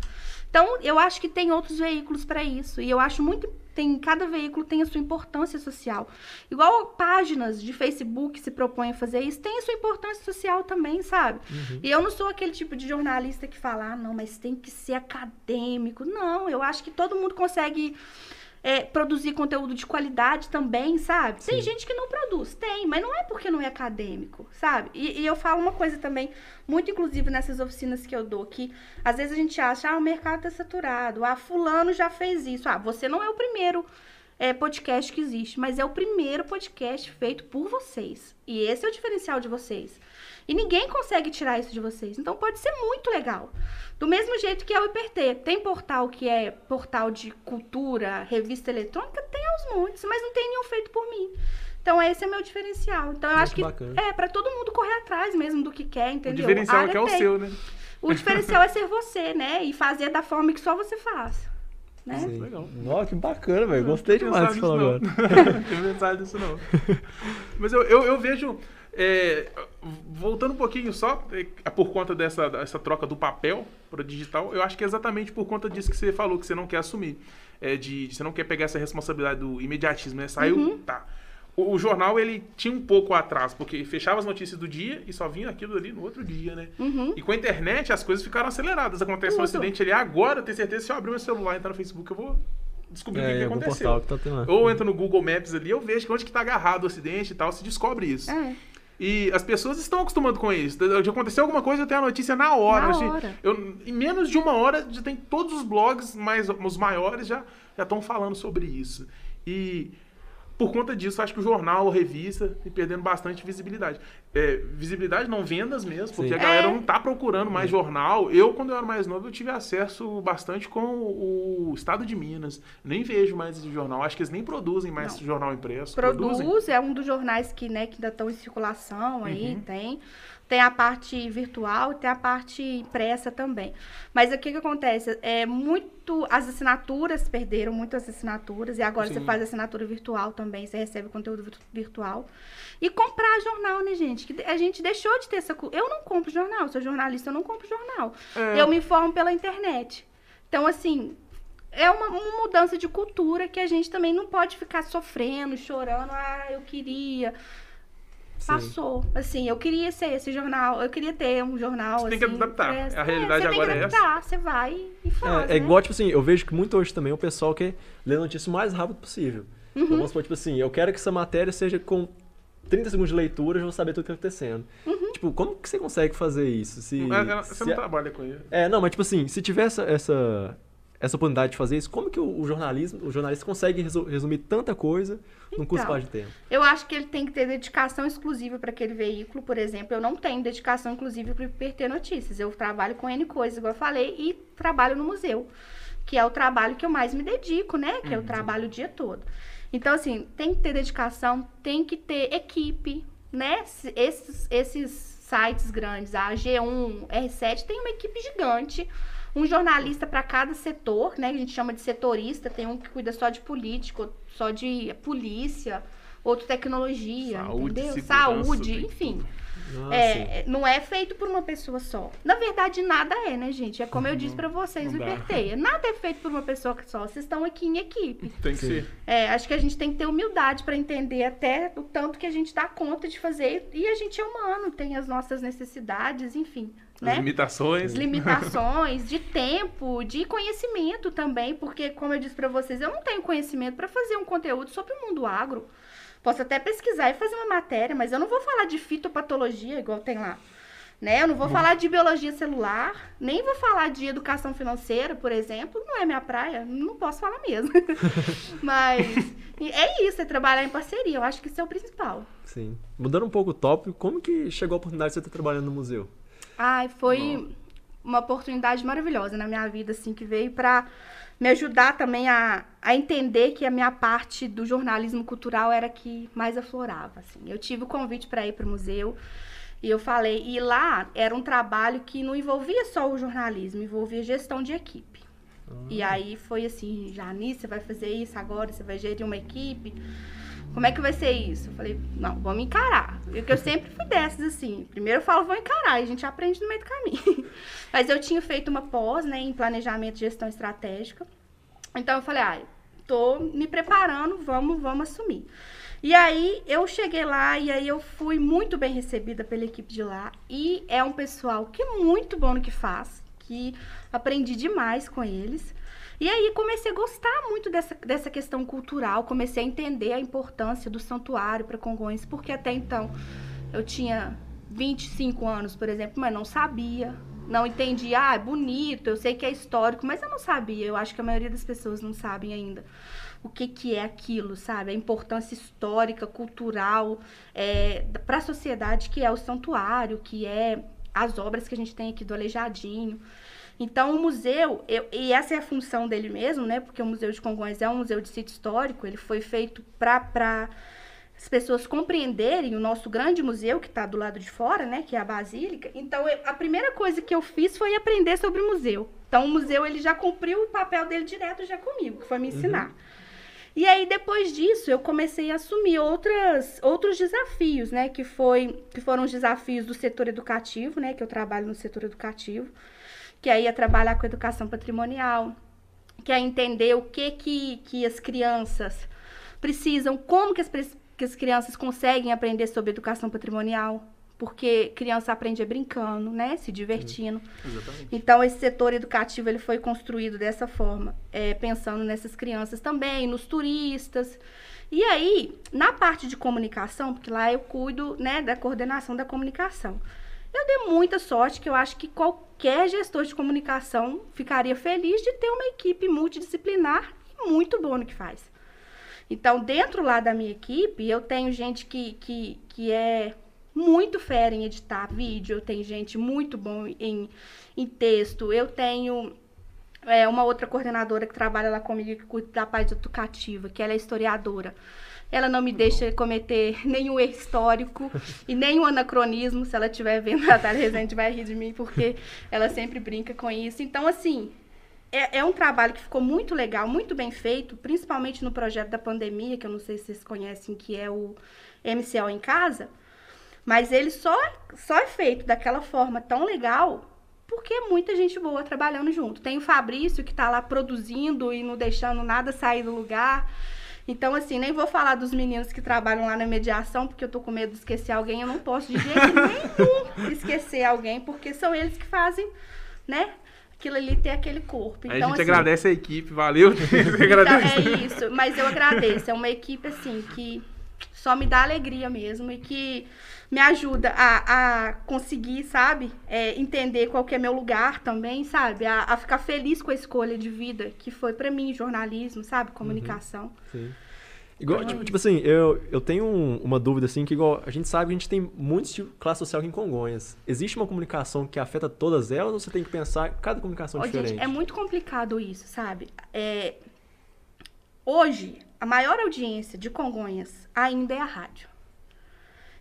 Speaker 3: Então, eu acho que tem outros veículos para isso. E eu acho muito tem cada veículo tem a sua importância social. Igual páginas de Facebook se propõem a fazer isso, tem a sua importância social também, sabe?
Speaker 1: Uhum.
Speaker 3: E eu não sou aquele tipo de jornalista que fala, ah, não, mas tem que ser acadêmico. Não, eu acho que todo mundo consegue é, produzir conteúdo de qualidade também, sabe? Tem
Speaker 1: Sim.
Speaker 3: gente que não produz, tem, mas não é porque não é acadêmico, sabe? E, e eu falo uma coisa também, muito inclusive nessas oficinas que eu dou, que às vezes a gente acha, ah, o mercado tá saturado, ah, fulano já fez isso, ah, você não é o primeiro é, podcast que existe, mas é o primeiro podcast feito por vocês. E esse é o diferencial de vocês. E ninguém consegue tirar isso de vocês. Então pode ser muito legal. Do mesmo jeito que é o IPT. Tem portal que é portal de cultura, revista eletrônica, tem aos montes, mas não tem nenhum feito por mim. Então esse é meu diferencial. Então eu
Speaker 1: Muito
Speaker 3: acho que
Speaker 1: bacana.
Speaker 3: é para todo mundo correr atrás mesmo do que quer,
Speaker 2: O
Speaker 3: entendeu?
Speaker 2: diferencial
Speaker 3: Área
Speaker 2: que é o seu, né?
Speaker 3: O diferencial é ser você, né? E fazer da forma que só você faz. Né?
Speaker 1: Sim.
Speaker 2: Legal.
Speaker 1: Nossa, que bacana, velho. Gostei demais do que
Speaker 2: tinha
Speaker 1: você falou
Speaker 2: pensado
Speaker 1: agora.
Speaker 2: Não tinha pensado nisso, não. Mas eu, eu, eu vejo. É, voltando um pouquinho só, é, por conta dessa, dessa troca do papel para digital, eu acho que é exatamente por conta disso que você falou, que você não quer assumir. É, de, você não quer pegar essa responsabilidade do imediatismo, né? Saiu,
Speaker 3: Uhum.
Speaker 2: tá. O, o jornal, ele tinha um pouco atraso, porque fechava as notícias do dia e só vinha aquilo ali no outro dia, né?
Speaker 3: Uhum.
Speaker 2: E com a internet, as coisas ficaram aceleradas. Acontece um
Speaker 3: Tudo.
Speaker 2: acidente ali agora, eu tenho certeza se eu abrir meu celular e entrar no Facebook, eu vou descobrir o que,
Speaker 1: É,
Speaker 2: aconteceu.
Speaker 1: portal que tá.
Speaker 2: Ou entra no Google Maps ali, eu vejo que onde que tá agarrado o acidente e tal, se descobre isso.
Speaker 3: É.
Speaker 2: E as pessoas estão acostumando com isso. Já aconteceu alguma coisa, eu tenho a notícia na hora.
Speaker 3: Na
Speaker 2: Assim,
Speaker 3: hora.
Speaker 2: Eu, em menos de uma hora, já tem todos os blogs, mais, os maiores, já estão falando sobre isso. E por conta disso, acho que o jornal, a revista, tem perdendo bastante visibilidade. É, visibilidade não vendas mesmo, porque
Speaker 1: Sim.
Speaker 2: a galera
Speaker 3: É.
Speaker 2: não tá procurando mais jornal. Eu, quando eu era mais novo, eu tive acesso bastante com o Estado de Minas. Nem vejo mais esse jornal. Acho que eles nem produzem mais
Speaker 3: Não.
Speaker 2: esse jornal impresso.
Speaker 3: Produz,
Speaker 2: Produzem?
Speaker 3: é um dos jornais que, né, que ainda estão em circulação aí,
Speaker 2: Uhum.
Speaker 3: tem. Tem a parte virtual e tem a parte impressa também. Mas o que, que acontece? É muito. As assinaturas perderam muitas assinaturas, e agora você
Speaker 2: Sim.
Speaker 3: faz assinatura virtual também, você recebe conteúdo virtu- virtual. E comprar jornal, né, gente? Que a gente deixou de ter essa. Eu não compro jornal, sou jornalista, eu não compro jornal.
Speaker 2: É.
Speaker 3: Eu me informo pela internet. Então, assim, é uma, uma mudança de cultura que a gente também não pode ficar sofrendo, chorando. Ah, eu queria. Passou. Assim, eu queria ser esse jornal, eu queria ter um jornal.
Speaker 2: Você tem que
Speaker 3: assim,
Speaker 2: adaptar.
Speaker 3: impresso.
Speaker 2: A realidade
Speaker 3: você
Speaker 2: agora é
Speaker 3: tem que
Speaker 2: essa.
Speaker 3: adaptar, Você vai e faz.
Speaker 1: É,
Speaker 3: né?
Speaker 1: é igual, tipo assim, eu vejo que muito hoje também o pessoal quer ler a notícia o mais rápido possível.
Speaker 3: Uhum.
Speaker 1: Então, vamos supor, tipo assim, eu quero que essa matéria seja com 30 segundos de leitura, eu vou saber tudo que tá acontecendo.
Speaker 3: Uhum.
Speaker 1: Tipo, como que você consegue fazer isso? Se,
Speaker 2: Mas ela- Você
Speaker 1: se
Speaker 2: não
Speaker 1: a-
Speaker 2: trabalha com ele.
Speaker 1: É, não, mas tipo assim, se tiver essa, essa, essa oportunidade de fazer isso, como que o, o jornalismo, o jornalista consegue resu- resumir tanta coisa num curto
Speaker 3: Então.
Speaker 1: de tempo?
Speaker 3: Eu acho que ele tem que ter dedicação exclusiva para aquele veículo, por exemplo. Eu não tenho dedicação inclusiva para IPT Notícias. Eu trabalho com N coisas, igual eu falei, e trabalho no museu, que é o trabalho que eu mais me dedico, né? Que é o trabalho o dia todo. Então, assim, tem que ter dedicação, tem que ter equipe, né? Se- Esses, esses sites grandes, a G1, R7, tem uma equipe gigante. Um jornalista para cada setor, né? Que a gente chama de setorista. Tem um que cuida só de político, só de polícia, outro tecnologia,
Speaker 2: Saúde,
Speaker 3: entendeu? Saúde, enfim.
Speaker 1: Ah.
Speaker 3: É, é, não é feito por uma pessoa só. Na verdade, nada é, né, gente? É como eu disse pra vocês, o. IPT. Nada é feito por uma pessoa só. Vocês estão aqui em equipe.
Speaker 2: Tem que ser.
Speaker 3: É, acho que a gente tem que ter humildade pra entender até o tanto que a gente dá conta de fazer. E a gente é humano, tem as nossas necessidades, enfim, né?
Speaker 2: limitações.
Speaker 3: Limitações de tempo, de conhecimento também, porque como eu disse pra vocês, eu não tenho conhecimento pra fazer um conteúdo sobre o mundo agro. Posso até pesquisar e fazer uma matéria, mas eu não vou falar de fitopatologia igual tem lá. Né? Eu não vou falar de biologia celular, nem vou falar de educação financeira, por exemplo, não é minha praia, não posso falar mesmo. mas é isso, é trabalhar em parceria, eu acho que isso é o principal.
Speaker 1: Sim. Mudando um pouco o tópico, como que chegou a oportunidade de você estar trabalhando no museu?
Speaker 3: Ai, foi uma oportunidade maravilhosa na minha vida, assim, que veio pra me ajudar também a, a entender que a minha parte do jornalismo cultural era a que mais aflorava, assim. Eu tive o convite para ir para o museu e eu falei, e lá era um trabalho que não envolvia só o jornalismo, envolvia gestão de equipe. E aí foi assim, Janice, você vai fazer isso agora, você vai gerir uma equipe. Como é que vai ser isso? Eu falei, não, vamos encarar. Porque eu sempre fui dessas, assim. Primeiro eu falo, vou encarar, e a gente aprende no meio do caminho. Mas eu tinha feito uma pós, né, em planejamento e gestão estratégica. Então eu falei, ah, tô me preparando, vamos, vamos assumir. E aí eu cheguei lá e aí eu fui muito bem recebida pela equipe de lá. E é um pessoal que é muito bom no que faz, que aprendi demais com eles. E aí comecei a gostar muito dessa, dessa questão cultural, comecei a entender a importância do santuário para Congonhas, porque até então eu tinha 25 anos, por exemplo, mas não sabia, não entendia, ah, é bonito, eu sei que é histórico, mas eu não sabia, eu acho que a maioria das pessoas não sabem ainda o que, que é aquilo, sabe? A importância histórica, cultural, é, para a sociedade que é o santuário, que é as obras que a gente tem aqui do Aleijadinho. Então, o museu, eu, e essa é a função dele mesmo, né? Porque o Museu de Congonhas é um museu de sítio histórico, ele foi feito para as pessoas compreenderem o nosso grande museu que está do lado de fora, né? Que é a Basílica. Então, eu, a primeira coisa que eu fiz foi aprender sobre o museu. Então, o museu, ele já cumpriu o papel dele direto já comigo, que foi me ensinar. Uhum. E aí, depois disso, eu comecei a assumir outras, outros desafios, né? Que, foi, que foram os desafios do setor educativo, né? Que eu trabalho no setor educativo que aí é trabalhar com educação patrimonial, que é entender o que que, que as crianças precisam, como que as, que as crianças conseguem aprender sobre educação patrimonial, porque criança aprende brincando, né, se divertindo.
Speaker 2: exatamente.
Speaker 3: Então esse setor educativo ele foi construído dessa forma, é, pensando nessas crianças também, nos turistas. E aí, na parte de comunicação, porque lá eu cuido, né, da coordenação da comunicação. Eu dei muita sorte que eu acho que qualquer gestor de comunicação ficaria feliz de ter uma equipe multidisciplinar e muito boa no que faz. Então, dentro lá da minha equipe, eu tenho gente que, que, que é muito fera em editar vídeo, eu tenho gente muito bom em, em texto, eu tenho é, uma outra coordenadora que trabalha lá comigo, que cuida da parte educativa, que ela é historiadora. Ela não me deixa cometer nenhum erro histórico e nenhum anacronismo. Se ela estiver vendo a Natália Rezende, vai rir de mim, porque ela sempre brinca com isso. Então, assim, é, é, um trabalho que ficou muito legal, muito bem feito, principalmente no projeto da pandemia, que eu não sei se vocês conhecem, que é o MCL em casa. Mas ele só, só é feito daquela forma tão legal porque é muita gente boa trabalhando junto. Tem o Fabrício que está lá produzindo e não deixando nada sair do lugar. Então, assim, nem vou falar dos meninos que trabalham lá na mediação, porque eu tô com medo de esquecer alguém. Eu não posso de jeito nenhum esquecer alguém, porque são eles que fazem, né? Aquilo ali ter aquele corpo. Então,
Speaker 2: a gente
Speaker 3: assim,
Speaker 2: agradece a equipe, valeu.
Speaker 3: então, é isso, mas eu agradeço. É uma equipe, assim, que só me dá alegria mesmo e que me ajuda a, a conseguir, sabe? É, entender qual que é meu lugar também, sabe? A, a, ficar feliz com a escolha de vida que foi para mim, jornalismo, sabe? Comunicação. Uhum,
Speaker 1: sim. Igual, tipo, tipo, assim, eu, eu tenho um, uma dúvida assim, que igual, a gente sabe que a gente tem muitos tipos de classe social aqui em Congonhas. Existe uma comunicação que afeta todas elas ou você tem que pensar cada comunicação
Speaker 3: oh,
Speaker 1: diferente?
Speaker 3: Gente, é muito complicado isso, sabe? É, hoje, a maior audiência de Congonhas ainda é a rádio.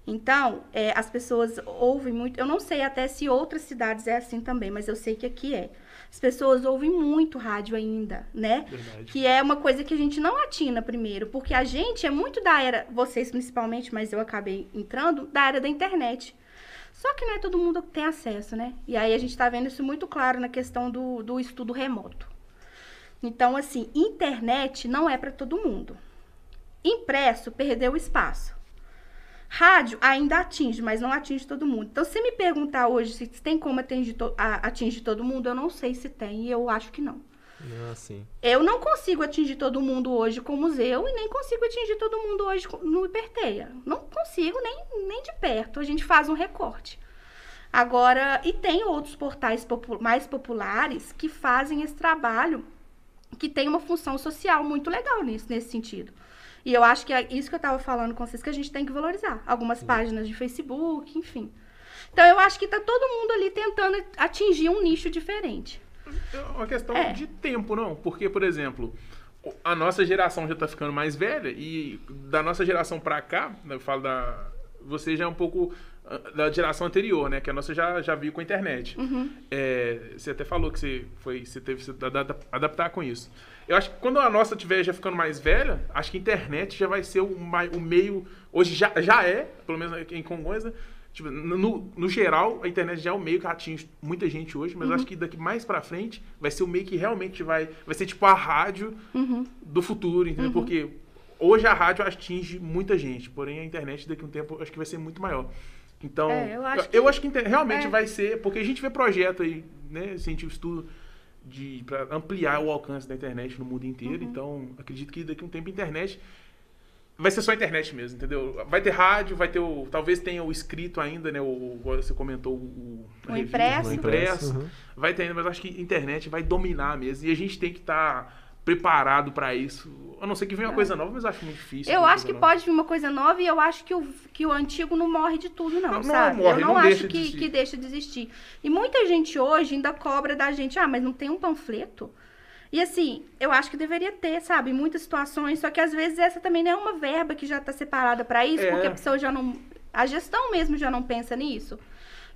Speaker 3: Então, é, as pessoas ouvem muito. Eu não sei até se outras cidades é assim também, mas eu sei que aqui é. As pessoas ouvem muito rádio ainda, né? Verdade. Que é uma coisa que a gente não atina primeiro, porque a gente é muito da era, vocês principalmente, mas eu acabei entrando, da era da internet. Só que não é todo mundo que tem acesso, né? E aí a gente está vendo isso muito claro na questão do, do estudo remoto. Então, assim, internet não é para todo mundo. Impresso perdeu espaço. Rádio ainda atinge, mas não atinge todo mundo. Então, se me perguntar hoje se tem como atingir, to atingir todo mundo, eu não sei se tem e eu acho que não.
Speaker 1: Ah.
Speaker 3: Eu não consigo atingir todo mundo hoje com o museu e nem consigo atingir todo mundo hoje no Hiperteia. Não consigo nem, nem de perto. A gente faz um recorte. Agora, e tem outros portais popu mais populares que fazem esse trabalho que tem uma função social muito legal nisso, nesse sentido. E eu acho que é isso que eu estava falando com vocês, que a gente tem que valorizar. Algumas páginas de Facebook, enfim. Então eu acho que está todo mundo ali tentando atingir um nicho diferente.
Speaker 2: É uma questão é. de tempo, não? Porque, por exemplo, a nossa geração já está ficando mais velha e da nossa geração para cá, né, eu falo da. Você já é um pouco ah, da geração anterior, né? Que a nossa já, já viu com a internet.
Speaker 3: Uhum.
Speaker 2: É, você até falou que você foi, você teve que se adaptar com isso. Eu acho que quando a nossa tiver já ficando mais velha, acho que a internet já vai ser o, o meio. Hoje já, já é, pelo menos em Congonhas, né, Tipo, no, no geral, a internet já é o meio que atinge muita gente hoje, mas eu acho que daqui mais pra frente vai ser o meio que realmente vai. Vai ser tipo a rádio
Speaker 3: Uhum.
Speaker 2: do futuro, entendeu? Porque hoje a rádio atinge muita gente, porém a internet daqui a um tempo acho que vai ser muito maior. Então,
Speaker 3: É, eu acho
Speaker 2: eu
Speaker 3: que-
Speaker 2: acho que realmente
Speaker 3: é.
Speaker 2: vai ser, porque a gente vê projeto aí, né, científico estudo de para ampliar o alcance da internet no mundo inteiro.
Speaker 3: Uhum.
Speaker 2: Então, acredito que daqui a um tempo a internet vai ser só a internet mesmo, entendeu? Vai ter rádio, vai ter o talvez tenha o escrito ainda, né, o você comentou o,
Speaker 3: O
Speaker 2: revista,
Speaker 3: impresso.
Speaker 2: o
Speaker 1: O
Speaker 2: impresso.
Speaker 1: uhum.
Speaker 2: Vai ter ainda, mas acho que a internet vai dominar mesmo e a gente tem que estar preparado para isso. A não ser que venha uma coisa nova, mas acho muito difícil.
Speaker 3: Eu acho que
Speaker 2: nova.
Speaker 3: pode vir uma coisa nova e eu acho que o, que o antigo não morre de tudo, não,
Speaker 2: Não, não
Speaker 3: sabe?
Speaker 2: morre,
Speaker 3: eu não,
Speaker 2: não deixa
Speaker 3: acho
Speaker 2: de
Speaker 3: que,
Speaker 2: existir.
Speaker 3: que deixa de existir. E muita gente hoje ainda cobra da gente, ah, mas não tem um panfleto? E assim, eu acho que deveria ter, sabe? Em muitas situações, só que às vezes essa também não é uma verba que já tá separada para isso,
Speaker 2: É.
Speaker 3: porque a pessoa já não. A gestão mesmo já não pensa nisso,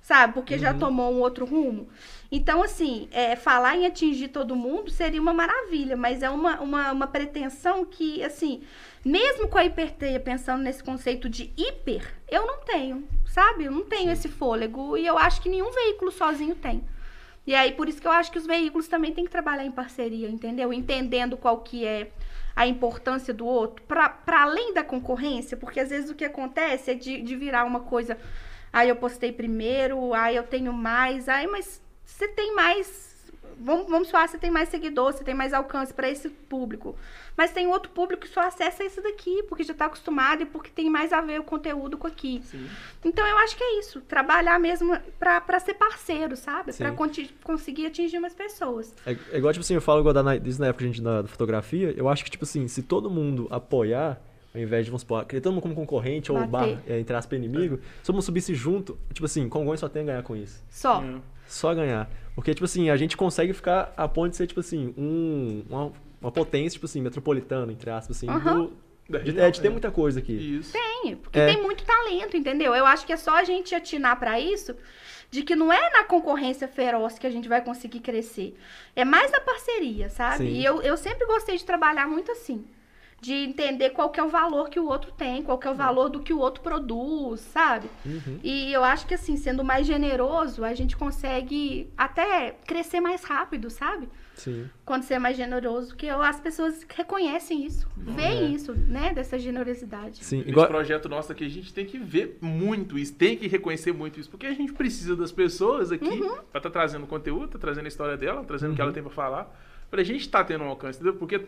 Speaker 3: sabe? Porque já tomou um outro rumo. Então, assim, é, falar em atingir todo mundo seria uma maravilha, mas é uma, uma, uma pretensão que, assim, mesmo com a hiperteia pensando nesse conceito de hiper, eu não tenho, sabe? Eu não tenho esse fôlego e eu acho que nenhum veículo sozinho tem. E aí, por isso que eu acho que os veículos também têm que trabalhar em parceria, entendeu? Entendendo qual que é a importância do outro, para além da concorrência, porque às vezes o que acontece é de, de virar uma coisa, aí eu postei primeiro, aí eu tenho mais, aí, mas você tem mais. Vamos, vamos falar, você tem mais seguidor, você tem mais alcance para esse público. Mas tem outro público que só acessa esse daqui, porque já está acostumado e porque tem mais a ver o conteúdo com aqui.
Speaker 2: Sim.
Speaker 3: Então eu acho que é isso, trabalhar mesmo para ser parceiro, sabe? Para conseguir atingir mais pessoas.
Speaker 1: É, é igual, tipo assim, eu falo igual da, na- disso na época a gente, da fotografia, eu acho que, tipo assim, se todo mundo apoiar, ao invés de, vamos supor, querer todo mundo como concorrente ou
Speaker 3: Bater.
Speaker 1: bar, é, entre aspas, inimigo, se todo mundo subisse junto, tipo assim, Congonhas só tem a ganhar com isso.
Speaker 3: Só.
Speaker 2: É.
Speaker 1: Só ganhar. Porque, tipo assim, a gente consegue ficar a ponto de ser, tipo assim, um, uma, uma potência, tipo assim, metropolitana, entre aspas, assim, do- de, é, de ter
Speaker 2: é.
Speaker 1: muita coisa aqui.
Speaker 2: Isso.
Speaker 3: Tem, porque
Speaker 1: É.
Speaker 3: tem muito talento, entendeu? Eu acho que é só a gente atinar para isso, de que não é na concorrência feroz que a gente vai conseguir crescer. É mais na parceria, sabe?
Speaker 1: Sim.
Speaker 3: E eu, eu sempre gostei de trabalhar muito assim. De entender qual que é o valor que o outro tem, qual que é o valor do que o outro produz, sabe?
Speaker 1: Uhum.
Speaker 3: E eu acho que assim, sendo mais generoso, a gente consegue até crescer mais rápido, sabe?
Speaker 1: Sim.
Speaker 3: Quando você é mais generoso, que eu- as pessoas reconhecem isso, veem isso, né? Dessa generosidade.
Speaker 1: Sim.
Speaker 2: Esse
Speaker 1: Igual,
Speaker 2: projeto nosso aqui, a gente tem que ver muito isso, tem que reconhecer muito isso, porque a gente precisa das pessoas aqui
Speaker 3: Uhum.
Speaker 2: pra estar trazendo conteúdo, tá trazendo a história dela, trazendo o que ela tem pra falar, pra gente estar tendo um alcance, entendeu? Porque,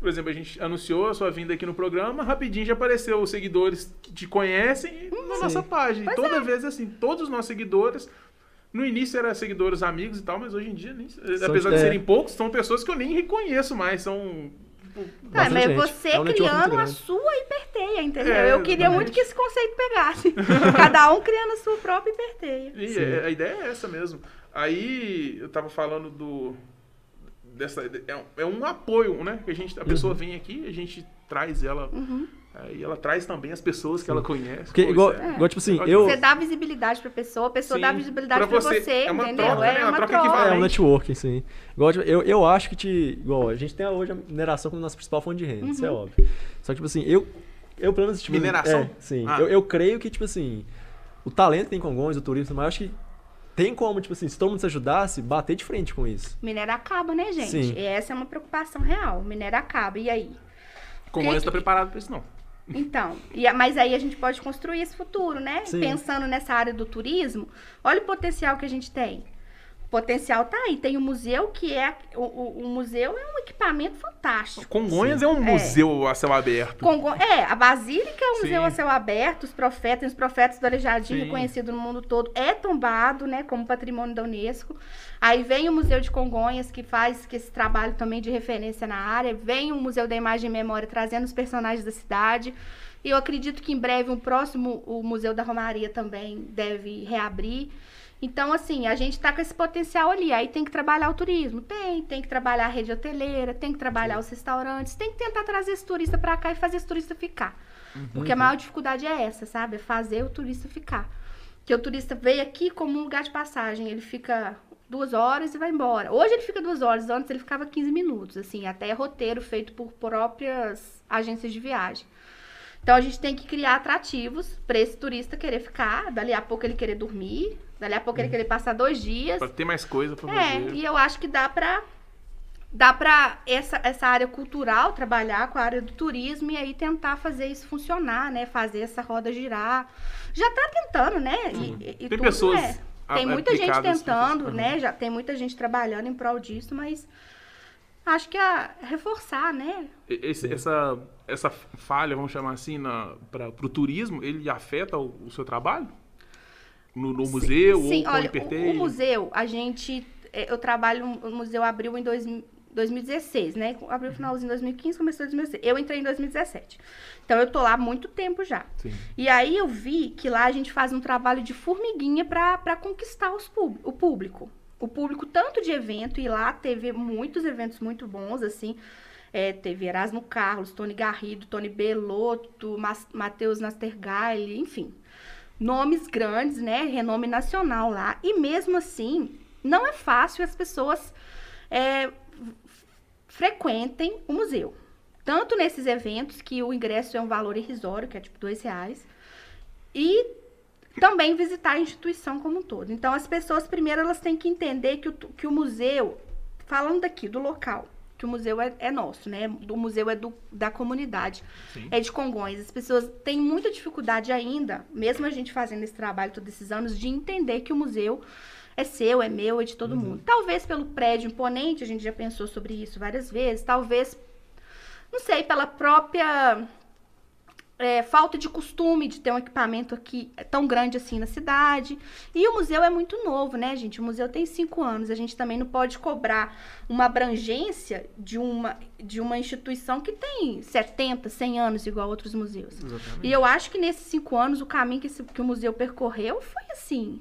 Speaker 2: por exemplo, a gente anunciou a sua vinda aqui no programa, rapidinho já apareceu os seguidores que te conhecem na nossa página. E toda vez, assim, todos os nossos seguidores. No início eram seguidores amigos e tal, mas hoje em dia, nem, apesar de
Speaker 1: é.
Speaker 2: serem poucos, são pessoas que eu nem reconheço mais. São.
Speaker 3: Tá, mas
Speaker 1: gente.
Speaker 3: você
Speaker 1: É um
Speaker 3: criando a sua hiperteia, entendeu?
Speaker 2: É,
Speaker 3: eu queria muito que esse conceito pegasse. Cada um criando a sua própria hiperteia.
Speaker 2: E
Speaker 1: Sim.
Speaker 2: é- a ideia é essa mesmo. Aí eu tava falando do. Dessa, é, um, é um apoio, né? Que a, gente, a pessoa vem aqui, a gente traz ela.
Speaker 3: Uhum.
Speaker 2: Aí ela traz também as pessoas que ela conhece.
Speaker 1: porque igual,
Speaker 2: é-
Speaker 1: igual, tipo assim, eu...
Speaker 3: Você dá visibilidade pra pessoa, a pessoa
Speaker 2: Sim,
Speaker 3: dá visibilidade
Speaker 2: pra
Speaker 3: pra
Speaker 2: você.
Speaker 3: você,
Speaker 2: É uma
Speaker 3: entendeu?
Speaker 2: troca, né?
Speaker 3: É
Speaker 2: Uma
Speaker 3: uma
Speaker 2: troca
Speaker 3: troca.
Speaker 1: É,
Speaker 2: equivalente.
Speaker 1: um networking, sim. Igual, tipo, eu, eu acho que, te, igual, a gente tem hoje a mineração como nossa principal fonte de renda, isso é
Speaker 3: Uhum.
Speaker 1: óbvio. Só que, tipo assim, eu, eu pelo menos, tipo,
Speaker 2: Mineração?
Speaker 1: É, sim.
Speaker 2: Ah.
Speaker 1: Eu, eu creio que, tipo assim, o talento que tem Congonhas, o turismo, mas eu acho que tem como, tipo assim, se todo mundo se ajudasse, bater de frente com isso.
Speaker 3: Minério acaba, né, gente?
Speaker 1: Sim.
Speaker 3: E essa é uma preocupação real. Minério acaba. E aí?
Speaker 2: Como
Speaker 3: que-
Speaker 2: você tá preparado pra isso, não.
Speaker 3: Então, e mas aí a gente pode construir esse futuro, né?
Speaker 1: Sim.
Speaker 3: Pensando nessa área do turismo, olha o potencial que a gente tem. O potencial tá aí. Tem o museu, que é. O, o- o museu é um equipamento fantástico.
Speaker 2: Congonhas é um
Speaker 3: É.
Speaker 2: museu a céu aberto.
Speaker 3: Congo- É, a Basílica é um
Speaker 2: Sim.
Speaker 3: museu a céu aberto, os profetas, os profetas do Aleijadinho,
Speaker 2: Sim.
Speaker 3: reconhecido no mundo todo, é tombado, né, como patrimônio da Unesco. Aí vem o Museu de Congonhas, que faz que esse trabalho também de referência na área, vem o Museu da Imagem e Memória, trazendo os personagens da cidade. E eu acredito que em breve um próximo, o Museu da Romaria também deve reabrir. Então, assim, a gente tá com esse potencial ali. Aí tem que trabalhar o turismo? Tem. Tem que trabalhar a rede hoteleira, tem que trabalhar os restaurantes, tem que tentar trazer esse turista pra cá e fazer esse turista ficar. Porque a maior dificuldade é essa, sabe? É fazer o turista ficar. Que o turista veio aqui como um lugar de passagem. Ele fica duas horas e vai embora. Hoje ele fica duas horas, antes ele ficava 15 minutos, assim, até roteiro feito por próprias agências de viagem. Então a gente tem que criar atrativos para esse turista querer ficar, dali a pouco ele querer dormir, dali a pouco ele querer passar dois dias.
Speaker 2: Pra ter mais coisa pra
Speaker 3: É,
Speaker 2: fazer.
Speaker 3: e eu acho que dá pra dá pra essa, essa área cultural trabalhar com a área do turismo e aí tentar fazer isso funcionar, né? Fazer essa roda girar. Já tá tentando, né? E, e- e
Speaker 2: Tem
Speaker 3: tudo,
Speaker 2: pessoas
Speaker 3: né? Tem muita gente tentando,
Speaker 2: Uhum.
Speaker 3: né? Já tem muita gente trabalhando em prol disso, mas acho que é reforçar, né?
Speaker 2: Esse- essa, essa falha, vamos chamar assim, na, pra, pro turismo, ele afeta o, o seu trabalho? No, no museu
Speaker 3: Sim,
Speaker 2: ou
Speaker 3: olha,
Speaker 2: o
Speaker 3: o, o museu, a gente. é, Eu trabalho, o museu abriu em dois, 2016, né? Abriu no finalzinho de 2015, começou em 2016. Eu entrei em 2017. Então eu tô lá há muito tempo já.
Speaker 2: Sim.
Speaker 3: E aí eu vi que lá a gente faz um trabalho de formiguinha para conquistar os o público. O público, tanto de evento, e lá teve muitos eventos muito bons, assim. É, teve Erasmo Carlos, Tony Garrido, Tony Belotto, Matheus Nastergaile, enfim. Nomes grandes, né? Renome nacional lá. E mesmo assim, não é fácil as pessoas é, frequentem o museu. Tanto nesses eventos, que o ingresso é um valor irrisório, que é tipo dois reais, e também visitar a instituição como um todo. Então, as pessoas, primeiro, elas têm que entender que o, que o museu, falando daqui, do local, que o museu é, é nosso, né? O museu é do, da comunidade,
Speaker 2: Sim.
Speaker 3: é de Congonhas. As pessoas têm muita dificuldade ainda, mesmo a gente fazendo esse trabalho todos esses anos, de entender que o museu é seu, é meu, é de todo mundo. Talvez pelo prédio imponente, a gente já pensou sobre isso várias vezes, talvez, não sei, pela própria é, falta de costume de ter um equipamento aqui tão grande assim na cidade. E o museu é muito novo, né, gente? O museu tem cinco anos. A gente também não pode cobrar uma abrangência de uma, de uma instituição que tem 70, 100 anos, igual outros museus.
Speaker 2: Exatamente.
Speaker 3: E eu acho que nesses cinco anos o caminho que, esse- que o museu percorreu foi assim.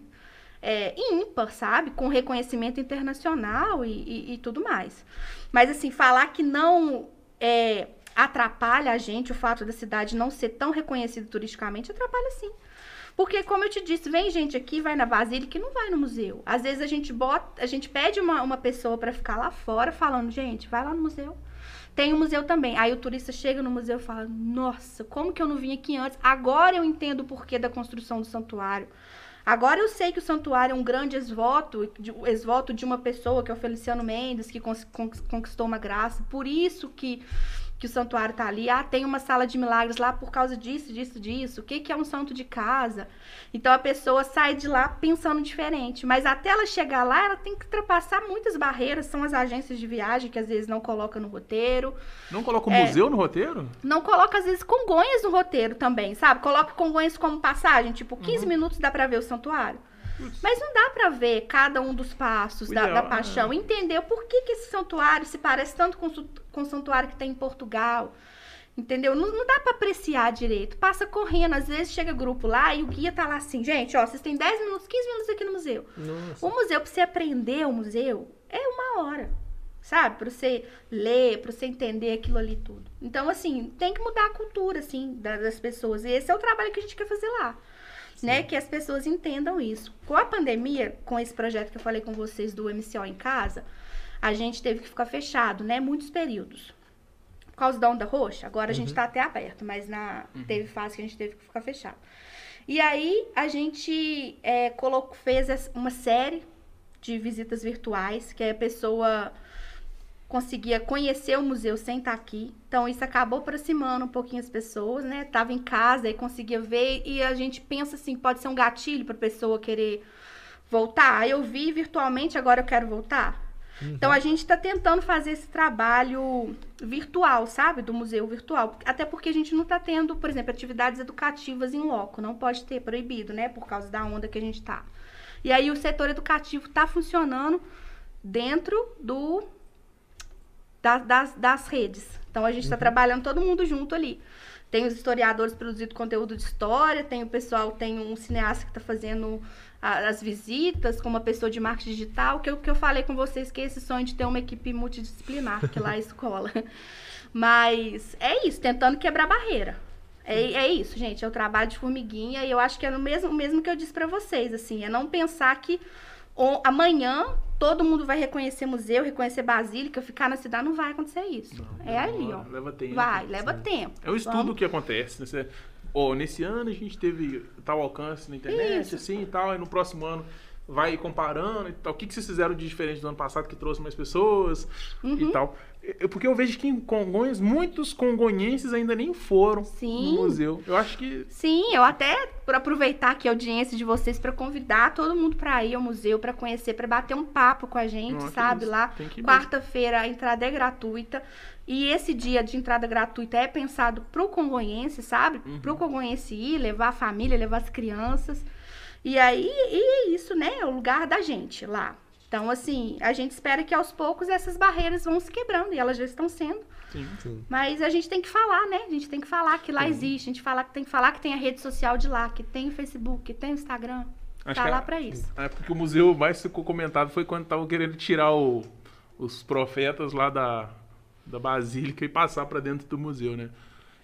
Speaker 3: É, ímpar, sabe? Com reconhecimento internacional e, e- e tudo mais. Mas, assim, falar que não é, atrapalha a gente o fato da cidade não ser tão reconhecida turisticamente, atrapalha sim. Porque, como eu te disse, vem gente aqui, vai na Basílica e não vai no museu. Às vezes a gente bota, a gente pede uma, uma pessoa para ficar lá fora falando, gente, vai lá no museu. Tem o museu também. Aí o turista chega no museu e fala: Nossa, como que eu não vim aqui antes? Agora eu entendo o porquê da construção do santuário. Agora eu sei que o santuário é um grande exvoto, de, o exvoto de uma pessoa, que é o Feliciano Mendes, que conquistou uma graça. Por isso que, que o santuário tá ali. Ah, tem uma sala de milagres lá por causa disso, disso, disso. O que, que é um santo de casa? Então a pessoa sai de lá pensando diferente. Mas até ela chegar lá, ela tem que ultrapassar muitas barreiras. São as agências de viagem que às vezes não colocam no roteiro.
Speaker 2: Não coloca o
Speaker 3: É.
Speaker 2: museu no roteiro?
Speaker 3: Não coloca, às vezes, Congonhas no roteiro também, sabe? Coloca Congonhas como passagem, tipo, 15 minutos dá pra ver o santuário. Mas não dá pra ver cada um dos passos da, da paixão, entender por que, que esse santuário se parece tanto com, com o santuário que tem em Portugal. Entendeu? Não, não dá pra apreciar direito. Passa correndo, às vezes chega grupo lá e o guia tá lá assim, gente, ó, vocês têm 10 minutos, 15 minutos aqui no museu.
Speaker 1: Nossa.
Speaker 3: O museu, pra você aprender o museu, é uma hora. Sabe? Pra você ler, pra você entender aquilo ali tudo. Então, assim, tem que mudar a cultura, assim, da- das pessoas. E esse é o trabalho que a gente quer fazer lá. Né? Que as pessoas entendam isso. Com a pandemia, com esse projeto que eu falei com vocês do MCO em casa, a gente teve que ficar fechado, né? Muitos períodos. Por causa da onda roxa, agora a gente tá até aberto, mas na, teve fase que a gente teve que ficar fechado. E aí a gente é, colocou, fez uma série de visitas virtuais, que a pessoa conseguia conhecer o museu sem estar aqui. Então isso acabou aproximando um pouquinho as pessoas, né? Tava em casa e conseguia ver e a gente pensa assim, pode ser um gatilho para pessoa querer voltar. Eu vi virtualmente, agora eu quero voltar. Então a gente está tentando fazer esse trabalho virtual, sabe? Do museu virtual. Até porque a gente não está tendo, por exemplo, atividades educativas em loco. Não pode ter, proibido, né? Por causa da onda que a gente tá. E aí o setor educativo está funcionando dentro do da- das, das redes. Então a gente está trabalhando todo mundo junto ali. Tem os historiadores produzindo conteúdo de história, tem o pessoal, tem um cineasta que está fazendo a- as visitas com uma pessoa de marketing digital, que eu, que eu falei com vocês que é esse sonho de ter uma equipe multidisciplinar, que lá é a escola. Mas é isso, tentando quebrar barreira. É, é isso, gente, é o trabalho de formiguinha e eu acho que é o mesmo, o mesmo que eu disse pra vocês, assim, é não pensar que o- amanhã todo mundo vai reconhecer museu, reconhecer Basílica, ficar na cidade, não vai acontecer isso. é ali, ó.
Speaker 2: Leva tempo.
Speaker 3: Vai, leva tempo.
Speaker 2: É um estudo
Speaker 3: Vamos-
Speaker 2: que acontece. Né? Ó, nesse ano a gente teve tal alcance na internet,
Speaker 3: Isso.
Speaker 2: assim e tal, e no próximo ano vai comparando e tal. O que, que vocês fizeram de diferente do ano passado que trouxe mais pessoas
Speaker 3: Uhum.
Speaker 2: e tal. Porque eu vejo que em Congonhas, muitos congonhenses ainda nem foram
Speaker 3: Sim.
Speaker 2: no museu. Eu acho que
Speaker 3: Sim, eu até por aproveitar aqui a audiência de vocês para convidar todo mundo para ir ao museu, para conhecer, para bater um papo com a gente,
Speaker 2: Não,
Speaker 3: sabe? Lá, quarta-feira a entrada é gratuita. E esse dia de entrada gratuita é pensado pro congonhense, sabe?
Speaker 2: Uhum.
Speaker 3: Pro congonhense ir, levar a família, levar as crianças. E aí, e é isso, né? É o lugar da gente lá. Então, assim, a gente espera que aos poucos essas barreiras vão se quebrando e elas já estão sendo.
Speaker 2: sim.
Speaker 1: Sim.
Speaker 3: Mas a gente tem que falar, né? A gente tem que falar que lá existe, a gente fala, tem que falar que tem a rede social de lá, que tem o Facebook, que tem o Instagram.
Speaker 2: Acho
Speaker 3: tá lá
Speaker 2: é-
Speaker 3: pra isso.
Speaker 2: É porque o museu mais ficou comentado foi quando estavam querendo tirar o- os profetas lá da, da Basílica e passar pra dentro do museu, né?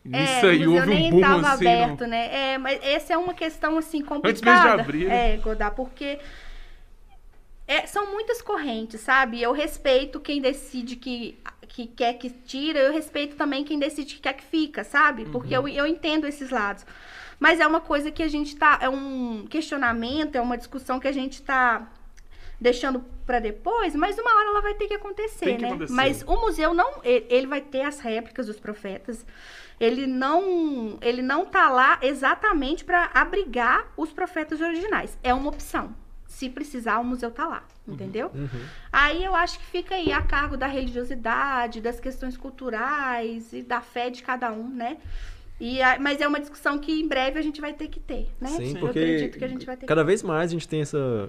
Speaker 3: É,
Speaker 2: Nisso aí
Speaker 3: o museu
Speaker 2: houve um
Speaker 3: nem
Speaker 2: boom
Speaker 3: estava
Speaker 2: assim.
Speaker 3: aberto, né? É, mas essa é uma questão, assim,
Speaker 2: mesmo de
Speaker 3: complicada.
Speaker 2: abrir, né?
Speaker 3: É, Godá, porque é, são muitas correntes, sabe? Eu respeito quem decide que, que quer que tira, eu respeito também quem decide que quer que fica, sabe? Porque
Speaker 2: Uhum.
Speaker 3: eu, eu entendo esses lados. Mas é uma coisa que a gente tá. É um questionamento, é uma discussão que a gente tá deixando para depois, mas uma hora ela vai ter que acontecer,
Speaker 2: que
Speaker 3: né?
Speaker 2: acontecer.
Speaker 3: Mas o museu não, ele, ele vai ter as réplicas dos profetas. Ele não, ele não tá lá exatamente para abrigar os profetas originais. É uma opção. Se precisar, o museu tá lá, entendeu?
Speaker 1: Uhum.
Speaker 3: Aí eu acho que fica aí a cargo da religiosidade, das questões culturais e da fé de cada um, né? E a- mas é uma discussão que em breve a gente vai ter que ter, né?
Speaker 1: Sim,
Speaker 3: eu
Speaker 1: porque
Speaker 3: acredito que a gente vai ter
Speaker 1: cada vez mais a gente tem essa